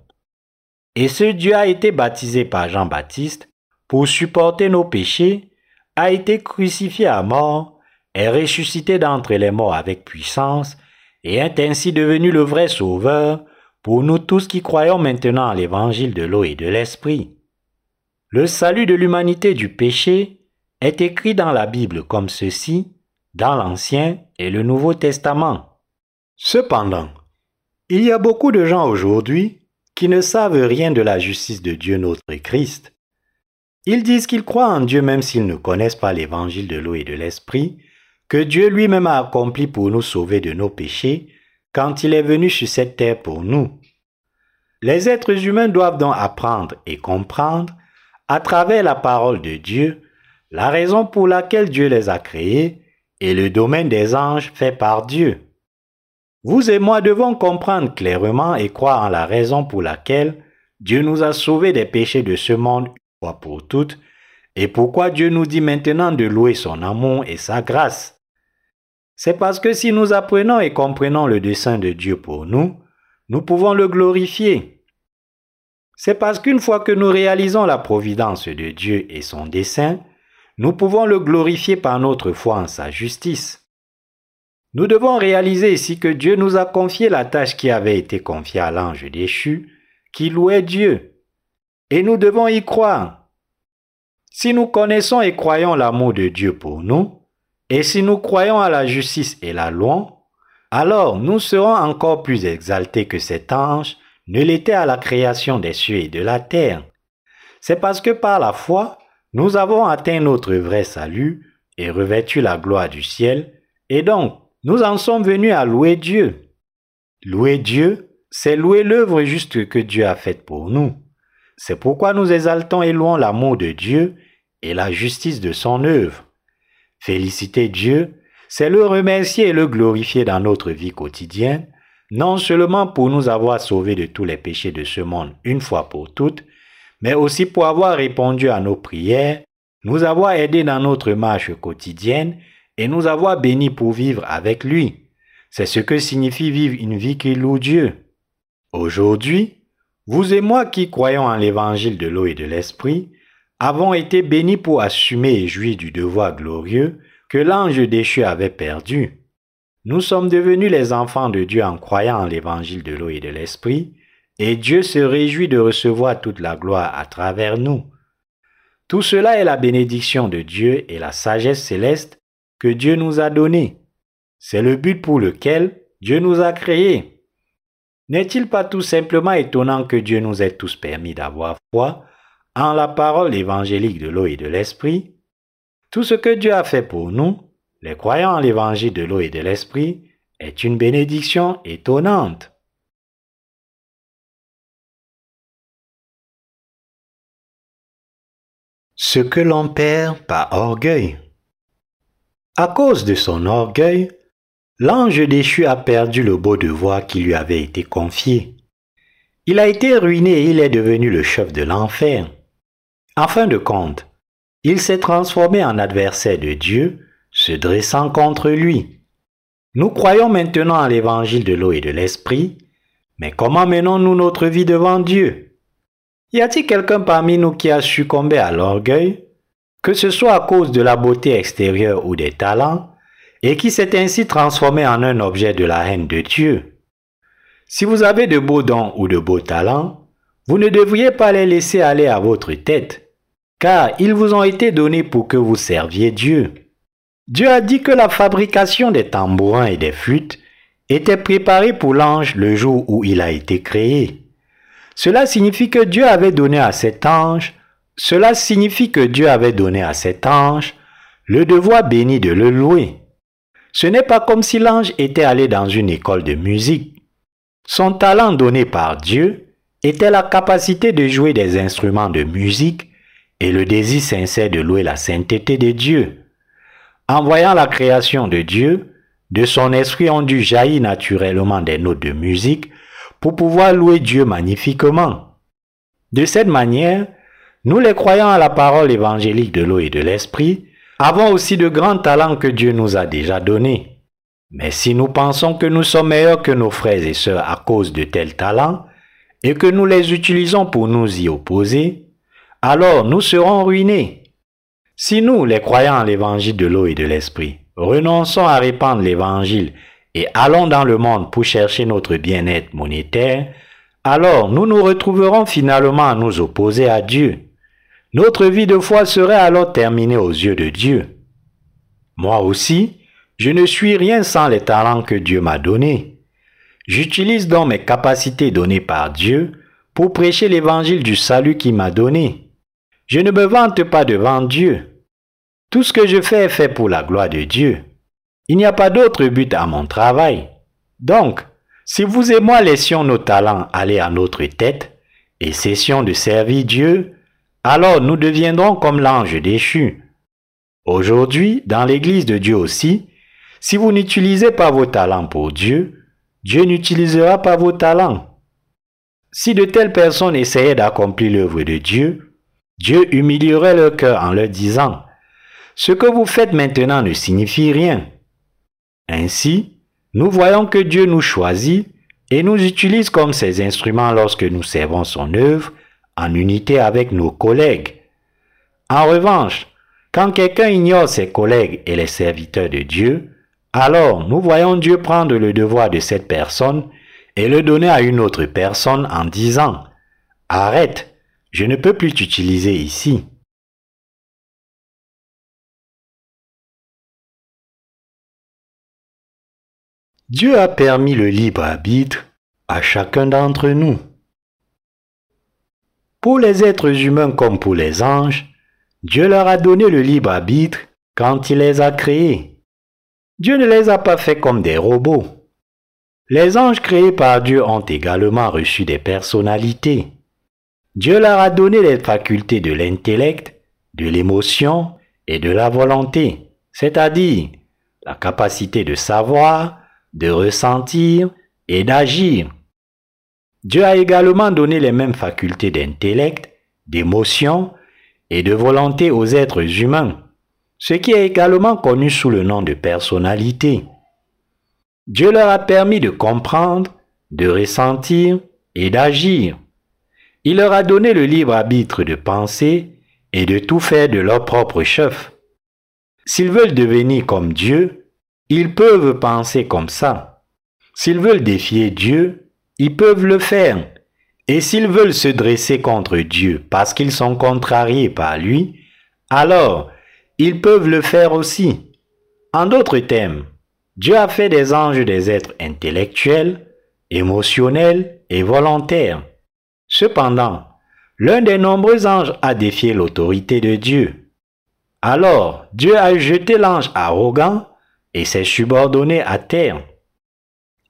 Et ce Dieu a été baptisé par Jean-Baptiste pour supporter nos péchés, a été crucifié à mort, est ressuscité d'entre les morts avec puissance, et est ainsi devenu le vrai Sauveur pour nous tous qui croyons maintenant à l'évangile de l'eau et de l'esprit. Le salut de l'humanité du péché est écrit dans la Bible comme ceci, dans l'Ancien et le Nouveau Testament. Cependant, il y a beaucoup de gens aujourd'hui qui ne savent rien de la justice de Dieu notre Christ. Ils disent qu'ils croient en Dieu même s'ils ne connaissent pas l'évangile de l'eau et de l'esprit, que Dieu lui-même a accompli pour nous sauver de nos péchés quand il est venu sur cette terre pour nous. Les êtres humains doivent donc apprendre et comprendre, à travers la parole de Dieu, la raison pour laquelle Dieu les a créés et le domaine des anges fait par Dieu. Vous et moi devons comprendre clairement et croire en la raison pour laquelle Dieu nous a sauvés des péchés de ce monde une fois pour toutes, et pourquoi Dieu nous dit maintenant de louer son amour et sa grâce. C'est parce que si nous apprenons et comprenons le dessein de Dieu pour nous, nous pouvons le glorifier. C'est parce qu'une fois que nous réalisons la providence de Dieu et son dessein, nous pouvons le glorifier par notre foi en sa justice. Nous devons réaliser ici que Dieu nous a confié la tâche qui avait été confiée à l'ange déchu, qui louait Dieu. Et nous devons y croire. Si nous connaissons et croyons l'amour de Dieu pour nous, et si nous croyons à la justice et la loi, alors nous serons encore plus exaltés que cet ange ne l'était à la création des cieux et de la terre. C'est parce que par la foi, nous avons atteint notre vrai salut et revêtu la gloire du ciel, et donc nous en sommes venus à louer Dieu. Louer Dieu, c'est louer l'œuvre juste que Dieu a faite pour nous. C'est pourquoi nous exaltons et louons l'amour de Dieu et la justice de son œuvre. Féliciter Dieu, c'est le remercier et le glorifier dans notre vie quotidienne, non seulement pour nous avoir sauvés de tous les péchés de ce monde une fois pour toutes, mais aussi pour avoir répondu à nos prières, nous avoir aidés dans notre marche quotidienne et nous avoir bénis pour vivre avec lui. C'est ce que signifie vivre une vie qui loue Dieu. Aujourd'hui, vous et moi qui croyons en l'évangile de l'eau et de l'esprit, avons été bénis pour assumer et jouir du devoir glorieux que l'ange déchu avait perdu. Nous sommes devenus les enfants de Dieu en croyant en l'évangile de l'eau et de l'esprit, et Dieu se réjouit de recevoir toute la gloire à travers nous. Tout cela est la bénédiction de Dieu et la sagesse céleste que Dieu nous a donnée. C'est le but pour lequel Dieu nous a créés. N'est-il pas tout simplement étonnant que Dieu nous ait tous permis d'avoir foi en la parole évangélique de l'eau et de l'esprit? Tout ce que Dieu a fait pour nous, les croyants en l'évangile de l'eau et de l'esprit, est une bénédiction étonnante. Ce que l'on perd par orgueil. À cause de son orgueil, l'ange déchu a perdu le beau devoir qui lui avait été confié. Il a été ruiné et il est devenu le chef de l'enfer. En fin de compte, il s'est transformé en adversaire de Dieu se dressant contre lui. Nous croyons maintenant à l'évangile de l'eau et de l'esprit, mais comment menons-nous notre vie devant Dieu? Y a-t-il quelqu'un parmi nous qui a succombé à l'orgueil, que ce soit à cause de la beauté extérieure ou des talents, et qui s'est ainsi transformé en un objet de la haine de Dieu? Si vous avez de beaux dons ou de beaux talents, vous ne devriez pas les laisser aller à votre tête, car ils vous ont été donnés pour que vous serviez Dieu. Dieu a dit que la fabrication des tambourins et des flûtes était préparée pour l'ange le jour où il a été créé. Cela signifie que Dieu avait donné à cet ange, cela signifie que Dieu avait donné à cet ange le devoir béni de le louer. Ce n'est pas comme si l'ange était allé dans une école de musique. Son talent donné par Dieu était la capacité de jouer des instruments de musique et le désir sincère de louer la sainteté de Dieu. En voyant la création de Dieu, de son esprit ont dû jaillir naturellement des notes de musique pour pouvoir louer Dieu magnifiquement. De cette manière, nous les croyants à la parole évangélique de l'eau et de l'esprit, avons aussi de grands talents que Dieu nous a déjà donnés. Mais si nous pensons que nous sommes meilleurs que nos frères et sœurs à cause de tels talents, et que nous les utilisons pour nous y opposer, alors nous serons ruinés. Si nous, les croyants à l'évangile de l'eau et de l'esprit, renonçons à répandre l'évangile et allons dans le monde pour chercher notre bien-être monétaire, alors nous nous retrouverons finalement à nous opposer à Dieu. Notre vie de foi serait alors terminée aux yeux de Dieu. Moi aussi, je ne suis rien sans les talents que Dieu m'a donnés. J'utilise donc mes capacités données par Dieu pour prêcher l'évangile du salut qu'il m'a donné. Je ne me vante pas devant Dieu. Tout ce que je fais est fait pour la gloire de Dieu. Il n'y a pas d'autre but à mon travail. Donc, si vous et moi laissions nos talents aller à notre tête et cessions de servir Dieu, alors nous deviendrons comme l'ange déchu. Aujourd'hui, dans l'Église de Dieu aussi, si vous n'utilisez pas vos talents pour Dieu, Dieu n'utilisera pas vos talents. Si de telles personnes essayaient d'accomplir l'œuvre de Dieu, Dieu humilierait leur cœur en leur disant, Ce que vous faites maintenant ne signifie rien. Ainsi, nous voyons que Dieu nous choisit et nous utilise comme ses instruments lorsque nous servons son œuvre en unité avec nos collègues. En revanche, quand quelqu'un ignore ses collègues et les serviteurs de Dieu, alors nous voyons Dieu prendre le devoir de cette personne et le donner à une autre personne en disant, Arrête, je ne peux plus t'utiliser ici. Dieu a permis le libre arbitre à chacun d'entre nous. Pour les êtres humains comme pour les anges, Dieu leur a donné le libre arbitre quand il les a créés. Dieu ne les a pas faits comme des robots. Les anges créés par Dieu ont également reçu des personnalités. Dieu leur a donné les facultés de l'intellect, de l'émotion et de la volonté, c'est-à-dire la capacité de savoir, de ressentir et d'agir. Dieu a également donné les mêmes facultés d'intellect, d'émotion et de volonté aux êtres humains, ce qui est également connu sous le nom de personnalité. Dieu leur a permis de comprendre, de ressentir et d'agir. Il leur a donné le libre arbitre de penser et de tout faire de leur propre chef. S'ils veulent devenir comme Dieu, ils peuvent penser comme ça. S'ils veulent défier Dieu, ils peuvent le faire. Et s'ils veulent se dresser contre Dieu parce qu'ils sont contrariés par lui, alors ils peuvent le faire aussi. En d'autres termes, Dieu a fait des anges des êtres intellectuels, émotionnels et volontaires. Cependant, l'un des nombreux anges a défié l'autorité de Dieu. Alors Dieu a jeté l'ange arrogant et s'est subordonné à terre.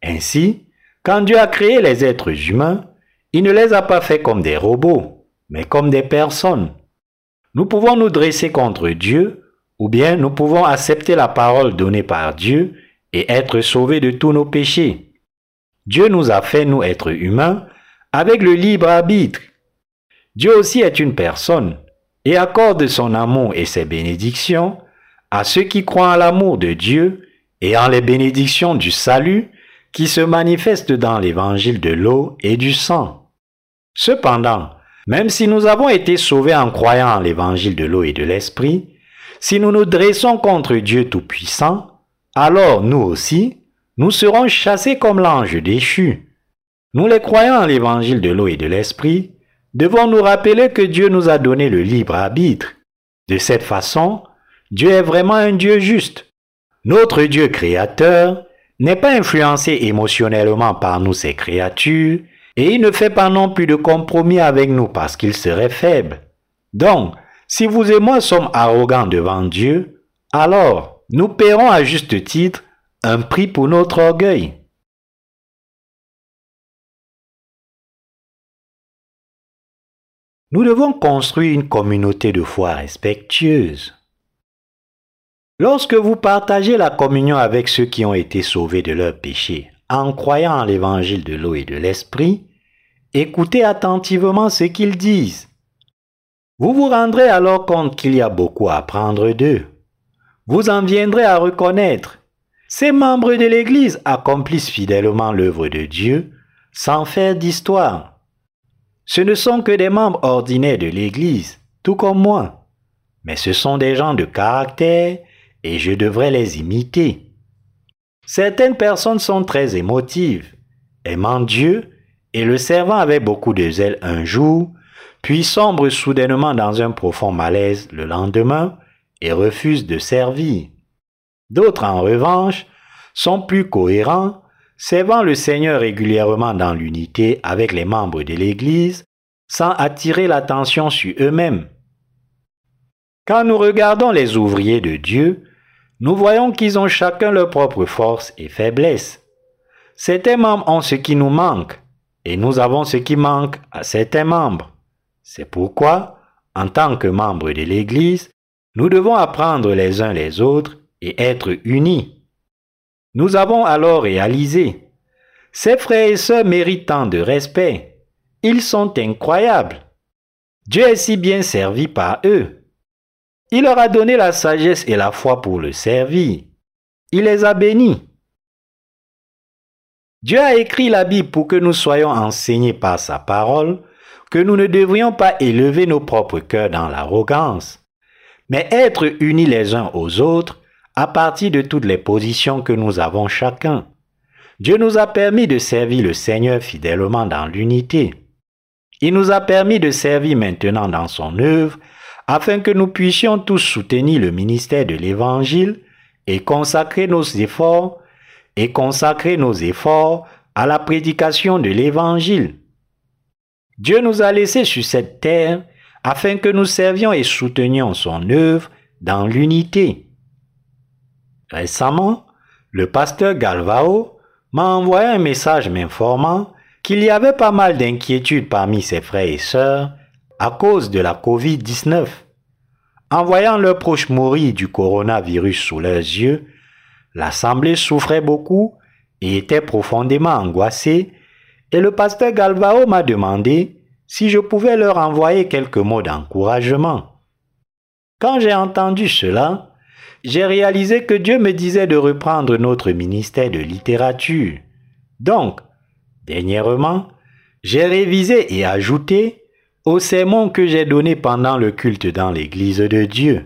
Ainsi, quand Dieu a créé les êtres humains, il ne les a pas faits comme des robots, mais comme des personnes. Nous pouvons nous dresser contre Dieu, ou bien nous pouvons accepter la parole donnée par Dieu et être sauvés de tous nos péchés. Dieu nous a fait, nous, être humains, avec le libre arbitre. Dieu aussi est une personne et accorde son amour et ses bénédictions à ceux qui croient en l'amour de Dieu et en les bénédictions du salut qui se manifestent dans l'évangile de l'eau et du sang. Cependant, même si nous avons été sauvés en croyant en l'évangile de l'eau et de l'esprit, si nous nous dressons contre Dieu Tout-Puissant, alors nous aussi, nous serons chassés comme l'ange déchu. Nous les croyants en l'évangile de l'eau et de l'esprit, devons nous rappeler que Dieu nous a donné le libre arbitre. De cette façon, Dieu est vraiment un Dieu juste. Notre Dieu créateur n'est pas influencé émotionnellement par nous, ses créatures, et il ne fait pas non plus de compromis avec nous parce qu'il serait faible. Donc, si vous et moi sommes arrogants devant Dieu, alors nous paierons à juste titre un prix pour notre orgueil. Nous devons construire une communauté de foi respectueuse. Lorsque vous partagez la communion avec ceux qui ont été sauvés de leurs péchés en croyant en l'évangile de l'eau et de l'esprit, écoutez attentivement ce qu'ils disent. Vous vous rendrez alors compte qu'il y a beaucoup à apprendre d'eux. Vous en viendrez à reconnaître. Ces membres de l'Église accomplissent fidèlement l'œuvre de Dieu sans faire d'histoire. Ce ne sont que des membres ordinaires de l'Église, tout comme moi. Mais ce sont des gens de caractère et je devrais les imiter. Certaines personnes sont très émotives, aimant Dieu et le servant avec beaucoup de zèle un jour, puis sombrent soudainement dans un profond malaise le lendemain et refusent de servir. D'autres, en revanche, sont plus cohérents, servant le Seigneur régulièrement dans l'unité avec les membres de l'Église, sans attirer l'attention sur eux-mêmes. Quand nous regardons les ouvriers de Dieu, nous voyons qu'ils ont chacun leur propre force et faiblesse. Certains membres ont ce qui nous manque et nous avons ce qui manque à certains membres. C'est pourquoi, en tant que membres de l'Église, nous devons apprendre les uns les autres et être unis. Nous avons alors réalisé, ces frères et sœurs méritent tant de respect. Ils sont incroyables. Dieu est si bien servi par eux. Il leur a donné la sagesse et la foi pour le servir. Il les a bénis. Dieu a écrit la Bible pour que nous soyons enseignés par sa parole, que nous ne devrions pas élever nos propres cœurs dans l'arrogance, mais être unis les uns aux autres à partir de toutes les positions que nous avons chacun. Dieu nous a permis de servir le Seigneur fidèlement dans l'unité. Il nous a permis de servir maintenant dans son œuvre afin que nous puissions tous soutenir le ministère de l'Évangile et consacrer nos efforts à la prédication de l'Évangile. Dieu nous a laissés sur cette terre afin que nous servions et soutenions son œuvre dans l'unité. Récemment, le pasteur Galvao m'a envoyé un message m'informant qu'il y avait pas mal d'inquiétudes parmi ses frères et sœurs à cause de la COVID-19. En voyant leurs proches mourir du coronavirus sous leurs yeux, l'Assemblée souffrait beaucoup et était profondément angoissée, et le pasteur Galvao m'a demandé si je pouvais leur envoyer quelques mots d'encouragement. Quand j'ai entendu cela, j'ai réalisé que Dieu me disait de reprendre notre ministère de littérature. Donc, dernièrement, j'ai révisé et ajouté au sermon que j'ai donné pendant le culte dans l'Église de Dieu.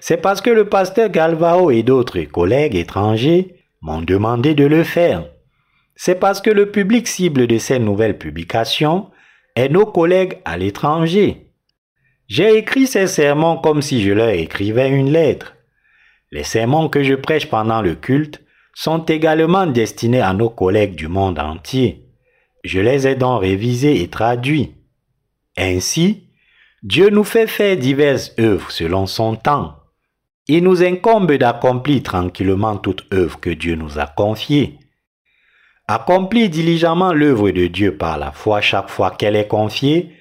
C'est parce que le pasteur Galvao et d'autres collègues étrangers m'ont demandé de le faire. C'est parce que le public cible de ces nouvelles publications est nos collègues à l'étranger. J'ai écrit ces sermons comme si je leur écrivais une lettre. Les sermons que je prêche pendant le culte sont également destinés à nos collègues du monde entier. Je les ai donc révisés et traduits. Ainsi, Dieu nous fait faire diverses œuvres selon son temps. Il nous incombe d'accomplir tranquillement toute œuvre que Dieu nous a confiée. Accomplir diligemment l'œuvre de Dieu par la foi chaque fois qu'elle est confiée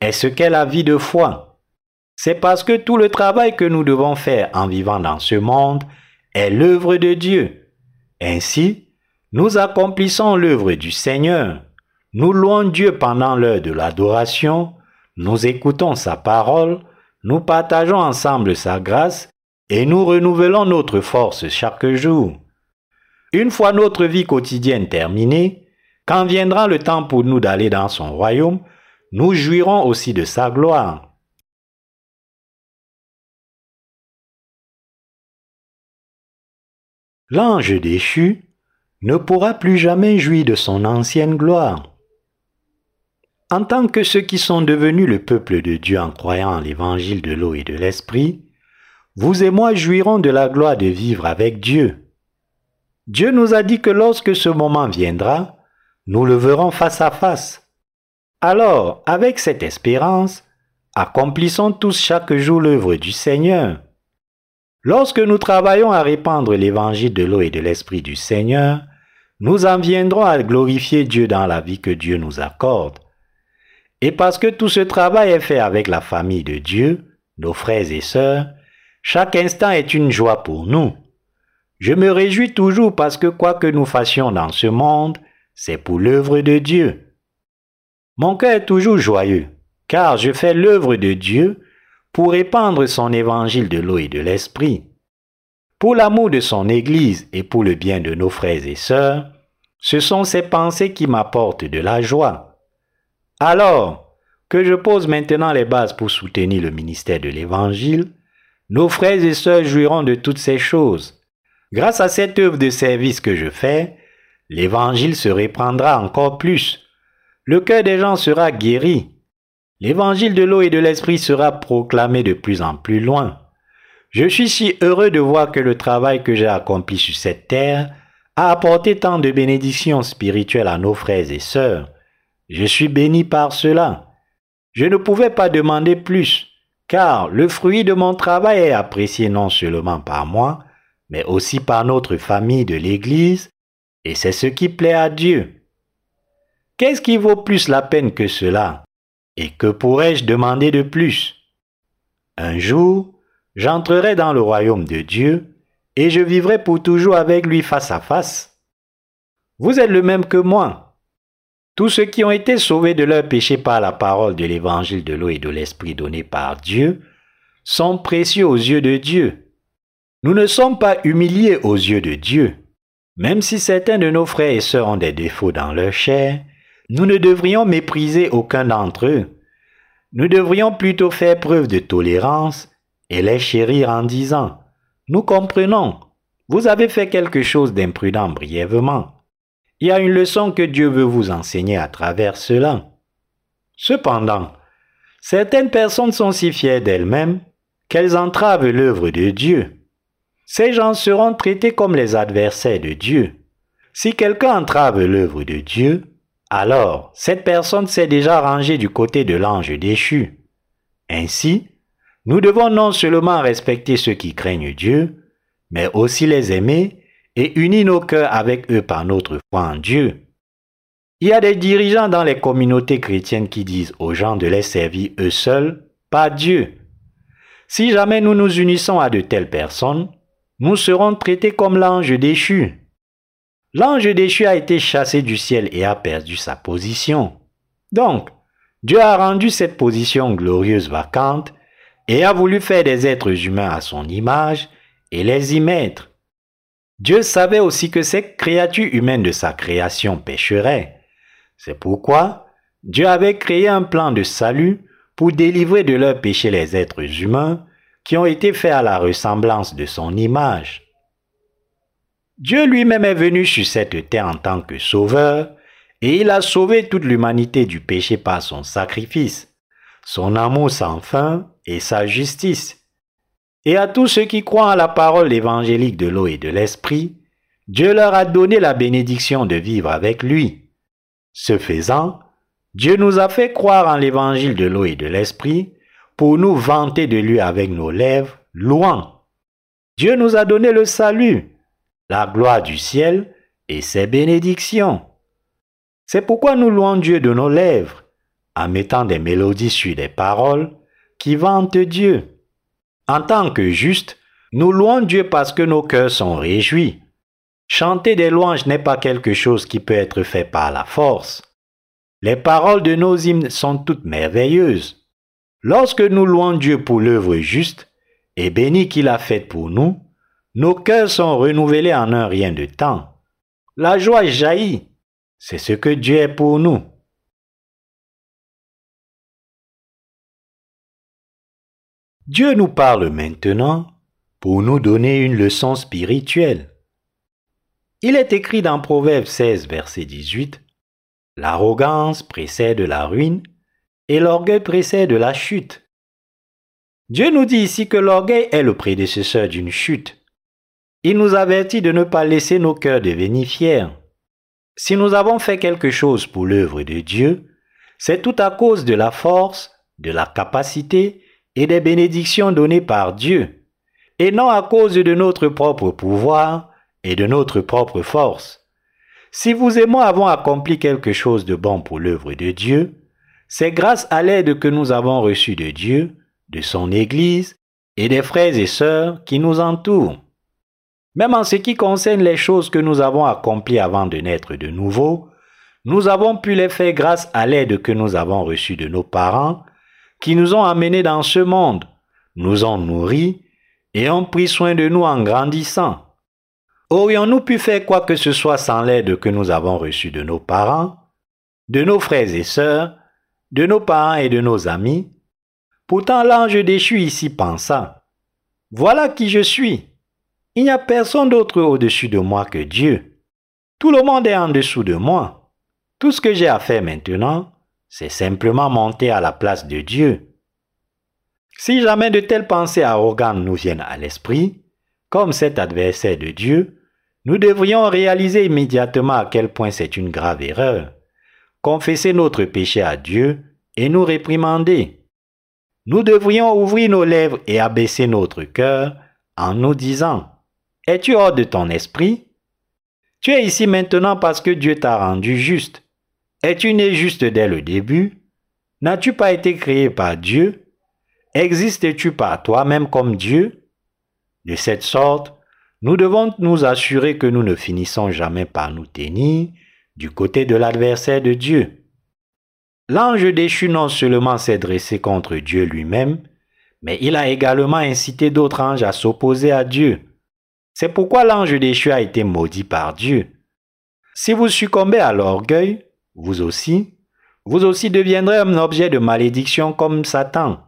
est ce qu'est la vie de foi. C'est parce que tout le travail que nous devons faire en vivant dans ce monde est l'œuvre de Dieu. Ainsi, nous accomplissons l'œuvre du Seigneur. Nous louons Dieu pendant l'heure de l'adoration nous écoutons sa parole, nous partageons ensemble sa grâce et nous renouvelons notre force chaque jour. Une fois notre vie quotidienne terminée, quand viendra le temps pour nous d'aller dans son royaume, nous jouirons aussi de sa gloire. L'ange déchu ne pourra plus jamais jouir de son ancienne gloire. En tant que ceux qui sont devenus le peuple de Dieu en croyant l'évangile de l'eau et de l'esprit, vous et moi jouirons de la gloire de vivre avec Dieu. Dieu nous a dit que lorsque ce moment viendra, nous le verrons face à face. Alors, avec cette espérance, accomplissons tous chaque jour l'œuvre du Seigneur. Lorsque nous travaillons à répandre l'évangile de l'eau et de l'esprit du Seigneur, nous en viendrons à glorifier Dieu dans la vie que Dieu nous accorde. Et parce que tout ce travail est fait avec la famille de Dieu, nos frères et sœurs, chaque instant est une joie pour nous. Je me réjouis toujours parce que quoi que nous fassions dans ce monde, c'est pour l'œuvre de Dieu. Mon cœur est toujours joyeux, car je fais l'œuvre de Dieu pour répandre son évangile de l'eau et de l'esprit. Pour l'amour de son Église et pour le bien de nos frères et sœurs, ce sont ces pensées qui m'apportent de la joie. Alors que je pose maintenant les bases pour soutenir le ministère de l'Évangile, nos frères et sœurs jouiront de toutes ces choses. Grâce à cette œuvre de service que je fais, l'Évangile se répandra encore plus. Le cœur des gens sera guéri. L'évangile de l'eau et de l'esprit sera proclamé de plus en plus loin. Je suis si heureux de voir que le travail que j'ai accompli sur cette terre a apporté tant de bénédictions spirituelles à nos frères et sœurs. Je suis béni par cela. Je ne pouvais pas demander plus, car le fruit de mon travail est apprécié non seulement par moi, mais aussi par notre famille de l'Église, et c'est ce qui plaît à Dieu. Qu'est-ce qui vaut plus la peine que cela? Et que pourrais-je demander de plus? Un jour, j'entrerai dans le royaume de Dieu, et je vivrai pour toujours avec lui face à face. Vous êtes le même que moi, tous ceux qui ont été sauvés de leur péché par la parole de l'évangile de l'eau et de l'esprit donné par Dieu sont précieux aux yeux de Dieu. Nous ne sommes pas humiliés aux yeux de Dieu. Même si certains de nos frères et sœurs ont des défauts dans leur chair, nous ne devrions mépriser aucun d'entre eux. Nous devrions plutôt faire preuve de tolérance et les chérir en disant, Nous comprenons, vous avez fait quelque chose d'imprudent brièvement. Il y a une leçon que Dieu veut vous enseigner à travers cela. Cependant, certaines personnes sont si fières d'elles-mêmes qu'elles entravent l'œuvre de Dieu. Ces gens seront traités comme les adversaires de Dieu. Si quelqu'un entrave l'œuvre de Dieu, alors cette personne s'est déjà rangée du côté de l'ange déchu. Ainsi, nous devons non seulement respecter ceux qui craignent Dieu, mais aussi les aimer et unit nos cœurs avec eux par notre foi en Dieu. Il y a des dirigeants dans les communautés chrétiennes qui disent aux gens de les servir eux seuls, pas Dieu. Si jamais nous nous unissons à de telles personnes, nous serons traités comme l'ange déchu. L'ange déchu a été chassé du ciel et a perdu sa position. Donc, Dieu a rendu cette position glorieuse vacante et a voulu faire des êtres humains à son image et les y mettre. Dieu savait aussi que ces créatures humaines de sa création pécheraient. C'est pourquoi Dieu avait créé un plan de salut pour délivrer de leurs péchés les êtres humains qui ont été faits à la ressemblance de son image. Dieu lui-même est venu sur cette terre en tant que sauveur, et il a sauvé toute l'humanité du péché par son sacrifice, son amour sans fin et sa justice. Et à tous ceux qui croient à la parole évangélique de l'eau et de l'esprit, Dieu leur a donné la bénédiction de vivre avec lui. Ce faisant, Dieu nous a fait croire en l'évangile de l'eau et de l'esprit pour nous vanter de lui avec nos lèvres, louant. Dieu nous a donné le salut, la gloire du ciel et ses bénédictions. C'est pourquoi nous louons Dieu de nos lèvres, en mettant des mélodies sur des paroles qui vantent Dieu. En tant que justes, nous louons Dieu parce que nos cœurs sont réjouis. Chanter des louanges n'est pas quelque chose qui peut être fait par la force. Les paroles de nos hymnes sont toutes merveilleuses. Lorsque nous louons Dieu pour l'œuvre juste et bénie qu'il a faite pour nous, nos cœurs sont renouvelés en un rien de temps. La joie jaillit. C'est ce que Dieu est pour nous. Dieu nous parle maintenant pour nous donner une leçon spirituelle. Il est écrit dans Proverbe 16, verset 18, L'arrogance précède la ruine et l'orgueil précède la chute. Dieu nous dit ici que l'orgueil est le prédécesseur d'une chute. Il nous avertit de ne pas laisser nos cœurs devenir fiers. Si nous avons fait quelque chose pour l'œuvre de Dieu, c'est tout à cause de la force, de la capacité et des bénédictions données par Dieu, et non à cause de notre propre pouvoir et de notre propre force. Si vous et moi avons accompli quelque chose de bon pour l'œuvre de Dieu, c'est grâce à l'aide que nous avons reçue de Dieu, de son Église et des frères et sœurs qui nous entourent. Même en ce qui concerne les choses que nous avons accomplies avant de naître de nouveau, nous avons pu les faire grâce à l'aide que nous avons reçue de nos parents, qui nous ont amenés dans ce monde, nous ont nourris et ont pris soin de nous en grandissant. Aurions-nous pu faire quoi que ce soit sans l'aide que nous avons reçue de nos parents, de nos frères et sœurs, de nos parents et de nos amis? Pourtant l'ange déchu ici pensa, Voilà qui je suis. Il n'y a personne d'autre au-dessus de moi que Dieu. Tout le monde est en dessous de moi. Tout ce que j'ai à faire maintenant, c'est simplement monter à la place de Dieu. Si jamais de telles pensées arrogantes nous viennent à l'esprit, comme cet adversaire de Dieu, nous devrions réaliser immédiatement à quel point c'est une grave erreur, confesser notre péché à Dieu et nous réprimander. Nous devrions ouvrir nos lèvres et abaisser notre cœur en nous disant es-tu hors de ton esprit? Tu es ici maintenant parce que Dieu t'a rendu juste. Es-tu né juste dès le début N'as-tu pas été créé par Dieu? Existes-tu par toi-même comme Dieu? De cette sorte, nous devons nous assurer que nous ne finissons jamais par nous tenir du côté de l'adversaire de Dieu. L'ange déchu non seulement s'est dressé contre Dieu lui-même, mais il a également incité d'autres anges à s'opposer à Dieu. C'est pourquoi l'ange déchu a été maudit par Dieu. Si vous succombez à l'orgueil, vous aussi, vous aussi deviendrez un objet de malédiction comme Satan.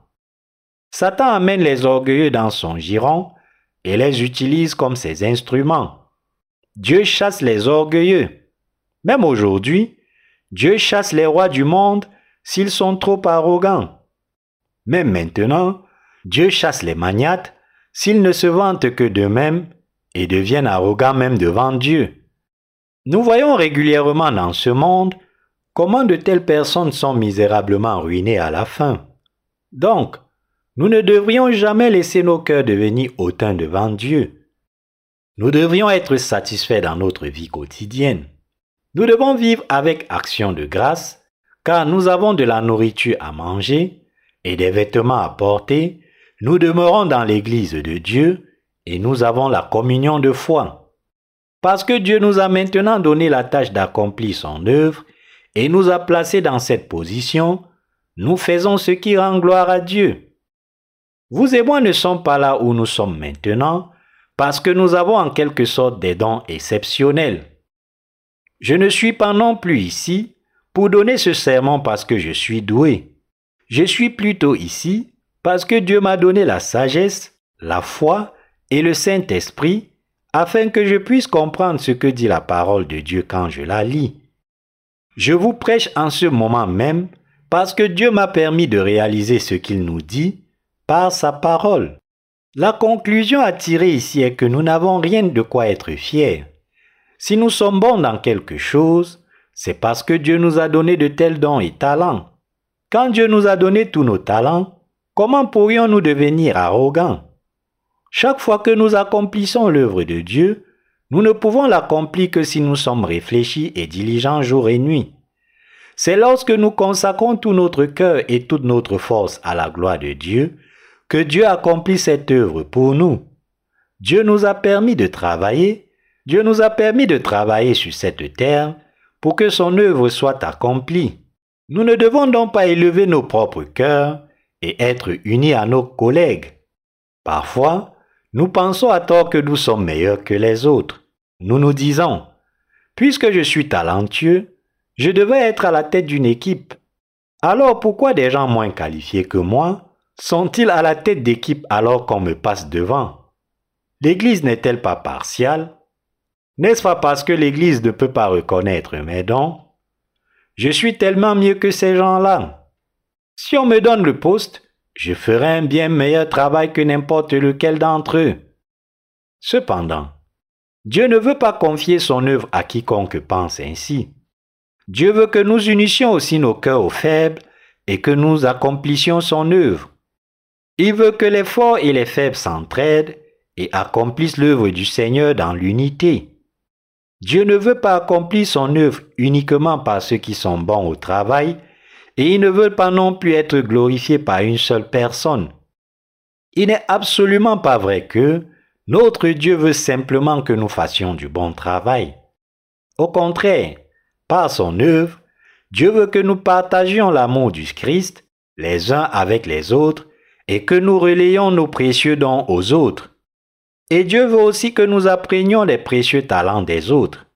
Satan amène les orgueilleux dans son giron et les utilise comme ses instruments. Dieu chasse les orgueilleux. Même aujourd'hui, Dieu chasse les rois du monde s'ils sont trop arrogants. Même maintenant, Dieu chasse les magnates s'ils ne se vantent que d'eux-mêmes et deviennent arrogants même devant Dieu. Nous voyons régulièrement dans ce monde comment de telles personnes sont misérablement ruinées à la fin? Donc, nous ne devrions jamais laisser nos cœurs devenir hautains devant Dieu. Nous devrions être satisfaits dans notre vie quotidienne. Nous devons vivre avec action de grâce, car nous avons de la nourriture à manger et des vêtements à porter, nous demeurons dans l'Église de Dieu et nous avons la communion de foi. Parce que Dieu nous a maintenant donné la tâche d'accomplir son œuvre et nous a placés dans cette position, nous faisons ce qui rend gloire à Dieu. Vous et moi ne sommes pas là où nous sommes maintenant parce que nous avons en quelque sorte des dons exceptionnels. Je ne suis pas non plus ici pour donner ce serment parce que je suis doué. Je suis plutôt ici parce que Dieu m'a donné la sagesse, la foi et le Saint-Esprit afin que je puisse comprendre ce que dit la parole de Dieu quand je la lis. Je vous prêche en ce moment même parce que Dieu m'a permis de réaliser ce qu'il nous dit par sa parole. La conclusion à tirer ici est que nous n'avons rien de quoi être fiers. Si nous sommes bons dans quelque chose, c'est parce que Dieu nous a donné de tels dons et talents. Quand Dieu nous a donné tous nos talents, comment pourrions-nous devenir arrogants? Chaque fois que nous accomplissons l'œuvre de Dieu, nous ne pouvons l'accomplir que si nous sommes réfléchis et diligents jour et nuit. C'est lorsque nous consacrons tout notre cœur et toute notre force à la gloire de Dieu que Dieu accomplit cette œuvre pour nous. Dieu nous a permis de travailler Dieu nous a permis de travailler sur cette terre pour que son œuvre soit accomplie. Nous ne devons donc pas élever nos propres cœurs et être unis à nos collègues. Parfois, nous pensons à tort que nous sommes meilleurs que les autres. Nous nous disons, puisque je suis talentueux, je devais être à la tête d'une équipe. Alors pourquoi des gens moins qualifiés que moi sont-ils à la tête d'équipe alors qu'on me passe devant? L'Église n'est-elle pas partiale? N'est-ce pas parce que l'Église ne peut pas reconnaître mes dons? Je suis tellement mieux que ces gens-là. Si on me donne le poste, je ferai un bien meilleur travail que n'importe lequel d'entre eux. Cependant, Dieu ne veut pas confier son œuvre à quiconque pense ainsi. Dieu veut que nous unissions aussi nos cœurs aux faibles et que nous accomplissions son œuvre. Il veut que les forts et les faibles s'entraident et accomplissent l'œuvre du Seigneur dans l'unité. Dieu ne veut pas accomplir son œuvre uniquement par ceux qui sont bons au travail, et il ne veut pas non plus être glorifié par une seule personne. Il n'est absolument pas vrai que notre Dieu veut simplement que nous fassions du bon travail. Au contraire, par son œuvre, Dieu veut que nous partagions l'amour du Christ les uns avec les autres et que nous relayions nos précieux dons aux autres. Et Dieu veut aussi que nous apprenions les précieux talents des autres.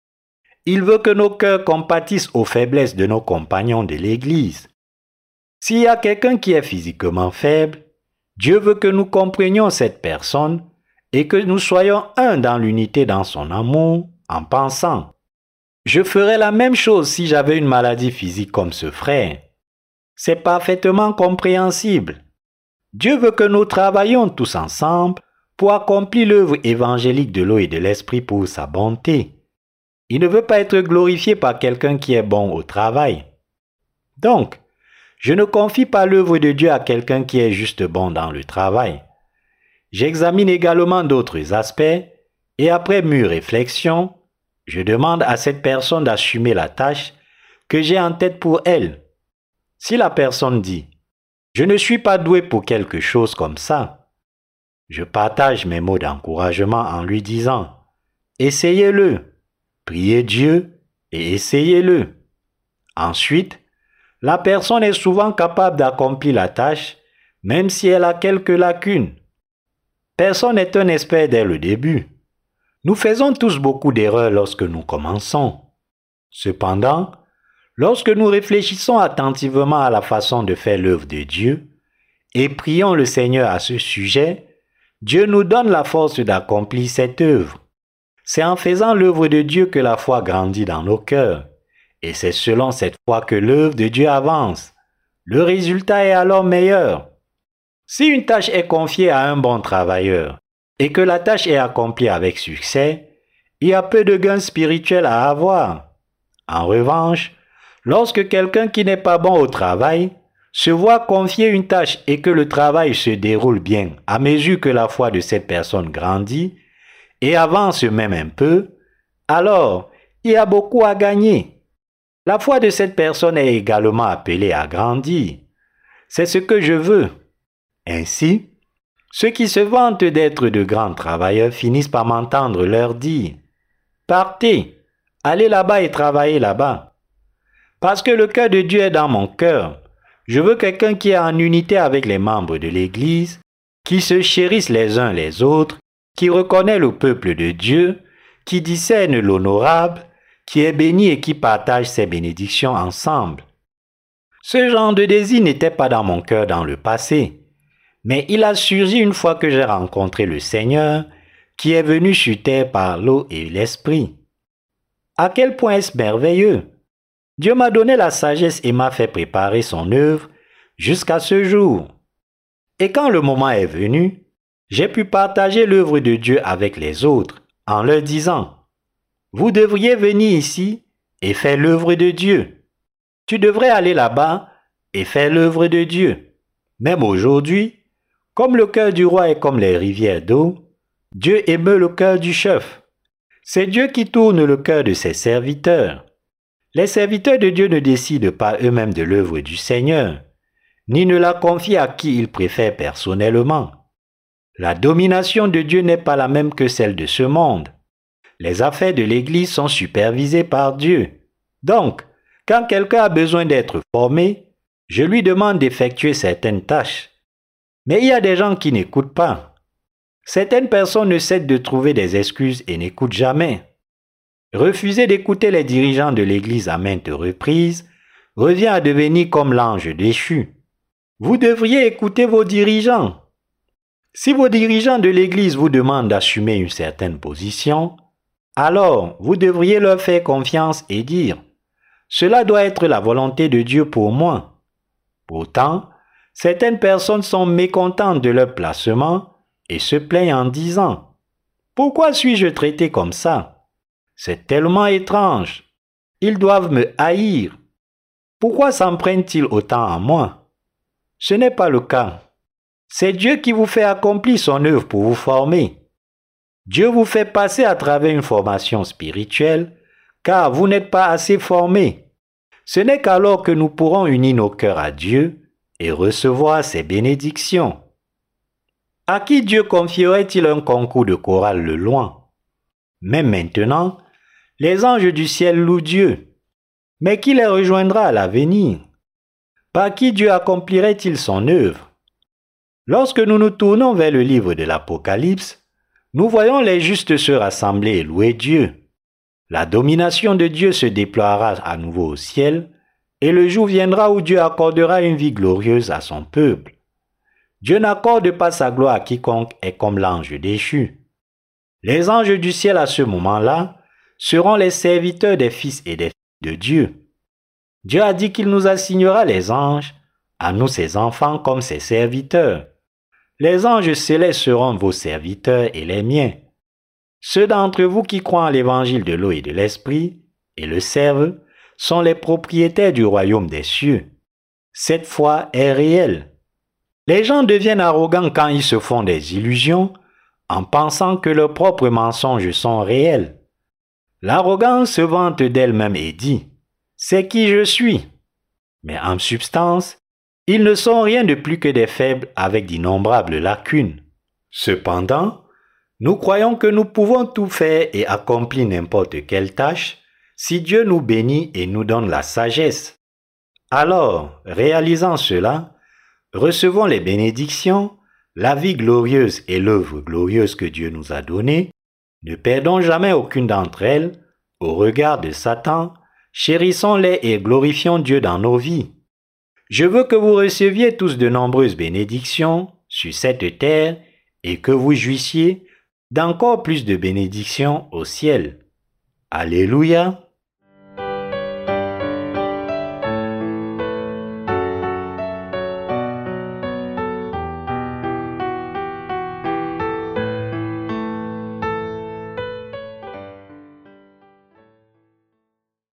Il veut que nos cœurs compatissent aux faiblesses de nos compagnons de l'Église. S'il y a quelqu'un qui est physiquement faible, Dieu veut que nous comprenions cette personne et que nous soyons un dans l'unité dans son amour en pensant. Je ferais la même chose si j'avais une maladie physique comme ce frère. C'est parfaitement compréhensible. Dieu veut que nous travaillions tous ensemble pour accomplir l'œuvre évangélique de l'eau et de l'esprit pour sa bonté. Il ne veut pas être glorifié par quelqu'un qui est bon au travail. Donc, je ne confie pas l'œuvre de Dieu à quelqu'un qui est juste bon dans le travail. J'examine également d'autres aspects et après mûre réflexion, je demande à cette personne d'assumer la tâche que j'ai en tête pour elle. Si la personne dit ⁇ Je ne suis pas doué pour quelque chose comme ça ⁇ je partage mes mots d'encouragement en lui disant, essayez-le, priez Dieu et essayez-le. Ensuite, la personne est souvent capable d'accomplir la tâche, même si elle a quelques lacunes. Personne n'est un expert dès le début. Nous faisons tous beaucoup d'erreurs lorsque nous commençons. Cependant, lorsque nous réfléchissons attentivement à la façon de faire l'œuvre de Dieu et prions le Seigneur à ce sujet, Dieu nous donne la force d'accomplir cette œuvre. C'est en faisant l'œuvre de Dieu que la foi grandit dans nos cœurs. Et c'est selon cette foi que l'œuvre de Dieu avance. Le résultat est alors meilleur. Si une tâche est confiée à un bon travailleur et que la tâche est accomplie avec succès, il y a peu de gains spirituels à avoir. En revanche, lorsque quelqu'un qui n'est pas bon au travail se voit confier une tâche et que le travail se déroule bien à mesure que la foi de cette personne grandit, et avance même un peu, alors il y a beaucoup à gagner. La foi de cette personne est également appelée à grandir. C'est ce que je veux. Ainsi, ceux qui se vantent d'être de grands travailleurs finissent par m'entendre leur dire Partez, allez là-bas et travaillez là-bas. Parce que le cœur de Dieu est dans mon cœur. Je veux quelqu'un qui est en unité avec les membres de l'Église, qui se chérissent les uns les autres, qui reconnaît le peuple de Dieu, qui discerne l'honorable, qui est béni et qui partage ses bénédictions ensemble. Ce genre de désir n'était pas dans mon cœur dans le passé, mais il a surgi une fois que j'ai rencontré le Seigneur, qui est venu sur terre par l'eau et l'esprit. À quel point est-ce merveilleux? Dieu m'a donné la sagesse et m'a fait préparer son œuvre jusqu'à ce jour. Et quand le moment est venu, j'ai pu partager l'œuvre de Dieu avec les autres en leur disant, Vous devriez venir ici et faire l'œuvre de Dieu. Tu devrais aller là-bas et faire l'œuvre de Dieu. Même aujourd'hui, comme le cœur du roi est comme les rivières d'eau, Dieu émeut le cœur du chef. C'est Dieu qui tourne le cœur de ses serviteurs. Les serviteurs de Dieu ne décident pas eux-mêmes de l'œuvre du Seigneur, ni ne la confient à qui ils préfèrent personnellement. La domination de Dieu n'est pas la même que celle de ce monde. Les affaires de l'Église sont supervisées par Dieu. Donc, quand quelqu'un a besoin d'être formé, je lui demande d'effectuer certaines tâches. Mais il y a des gens qui n'écoutent pas. Certaines personnes ne cessent de trouver des excuses et n'écoutent jamais. Refuser d'écouter les dirigeants de l'Église à maintes reprises revient à devenir comme l'ange déchu. Vous devriez écouter vos dirigeants. Si vos dirigeants de l'Église vous demandent d'assumer une certaine position, alors vous devriez leur faire confiance et dire, Cela doit être la volonté de Dieu pour moi. Pourtant, certaines personnes sont mécontentes de leur placement et se plaignent en disant, Pourquoi suis-je traité comme ça? C'est tellement étrange. Ils doivent me haïr. Pourquoi s'en prennent-ils autant à moi? Ce n'est pas le cas. C'est Dieu qui vous fait accomplir son œuvre pour vous former. Dieu vous fait passer à travers une formation spirituelle, car vous n'êtes pas assez formé. Ce n'est qu'alors que nous pourrons unir nos cœurs à Dieu et recevoir ses bénédictions. À qui Dieu confierait-il un concours de chorale le loin? Mais maintenant, les anges du ciel louent Dieu. Mais qui les rejoindra à l'avenir? Par qui Dieu accomplirait-il son œuvre? Lorsque nous nous tournons vers le livre de l'Apocalypse, nous voyons les justes se rassembler et louer Dieu. La domination de Dieu se déploiera à nouveau au ciel, et le jour viendra où Dieu accordera une vie glorieuse à son peuple. Dieu n'accorde pas sa gloire à quiconque est comme l'ange déchu. Les anges du ciel à ce moment-là seront les serviteurs des fils et des filles de Dieu. Dieu a dit qu'il nous assignera les anges, à nous ses enfants comme ses serviteurs. Les anges célestes seront vos serviteurs et les miens. Ceux d'entre vous qui croient en l'évangile de l'eau et de l'esprit et le servent sont les propriétaires du royaume des cieux. Cette foi est réelle. Les gens deviennent arrogants quand ils se font des illusions en pensant que leurs propres mensonges sont réels. L'arrogance se vante d'elle-même et dit, C'est qui je suis? Mais en substance, ils ne sont rien de plus que des faibles avec d'innombrables lacunes. Cependant, nous croyons que nous pouvons tout faire et accomplir n'importe quelle tâche si Dieu nous bénit et nous donne la sagesse. Alors, réalisant cela, recevons les bénédictions, la vie glorieuse et l'œuvre glorieuse que Dieu nous a donnée, ne perdons jamais aucune d'entre elles. Au regard de Satan, chérissons-les et glorifions Dieu dans nos vies. Je veux que vous receviez tous de nombreuses bénédictions sur cette terre et que vous jouissiez d'encore plus de bénédictions au ciel. Alléluia.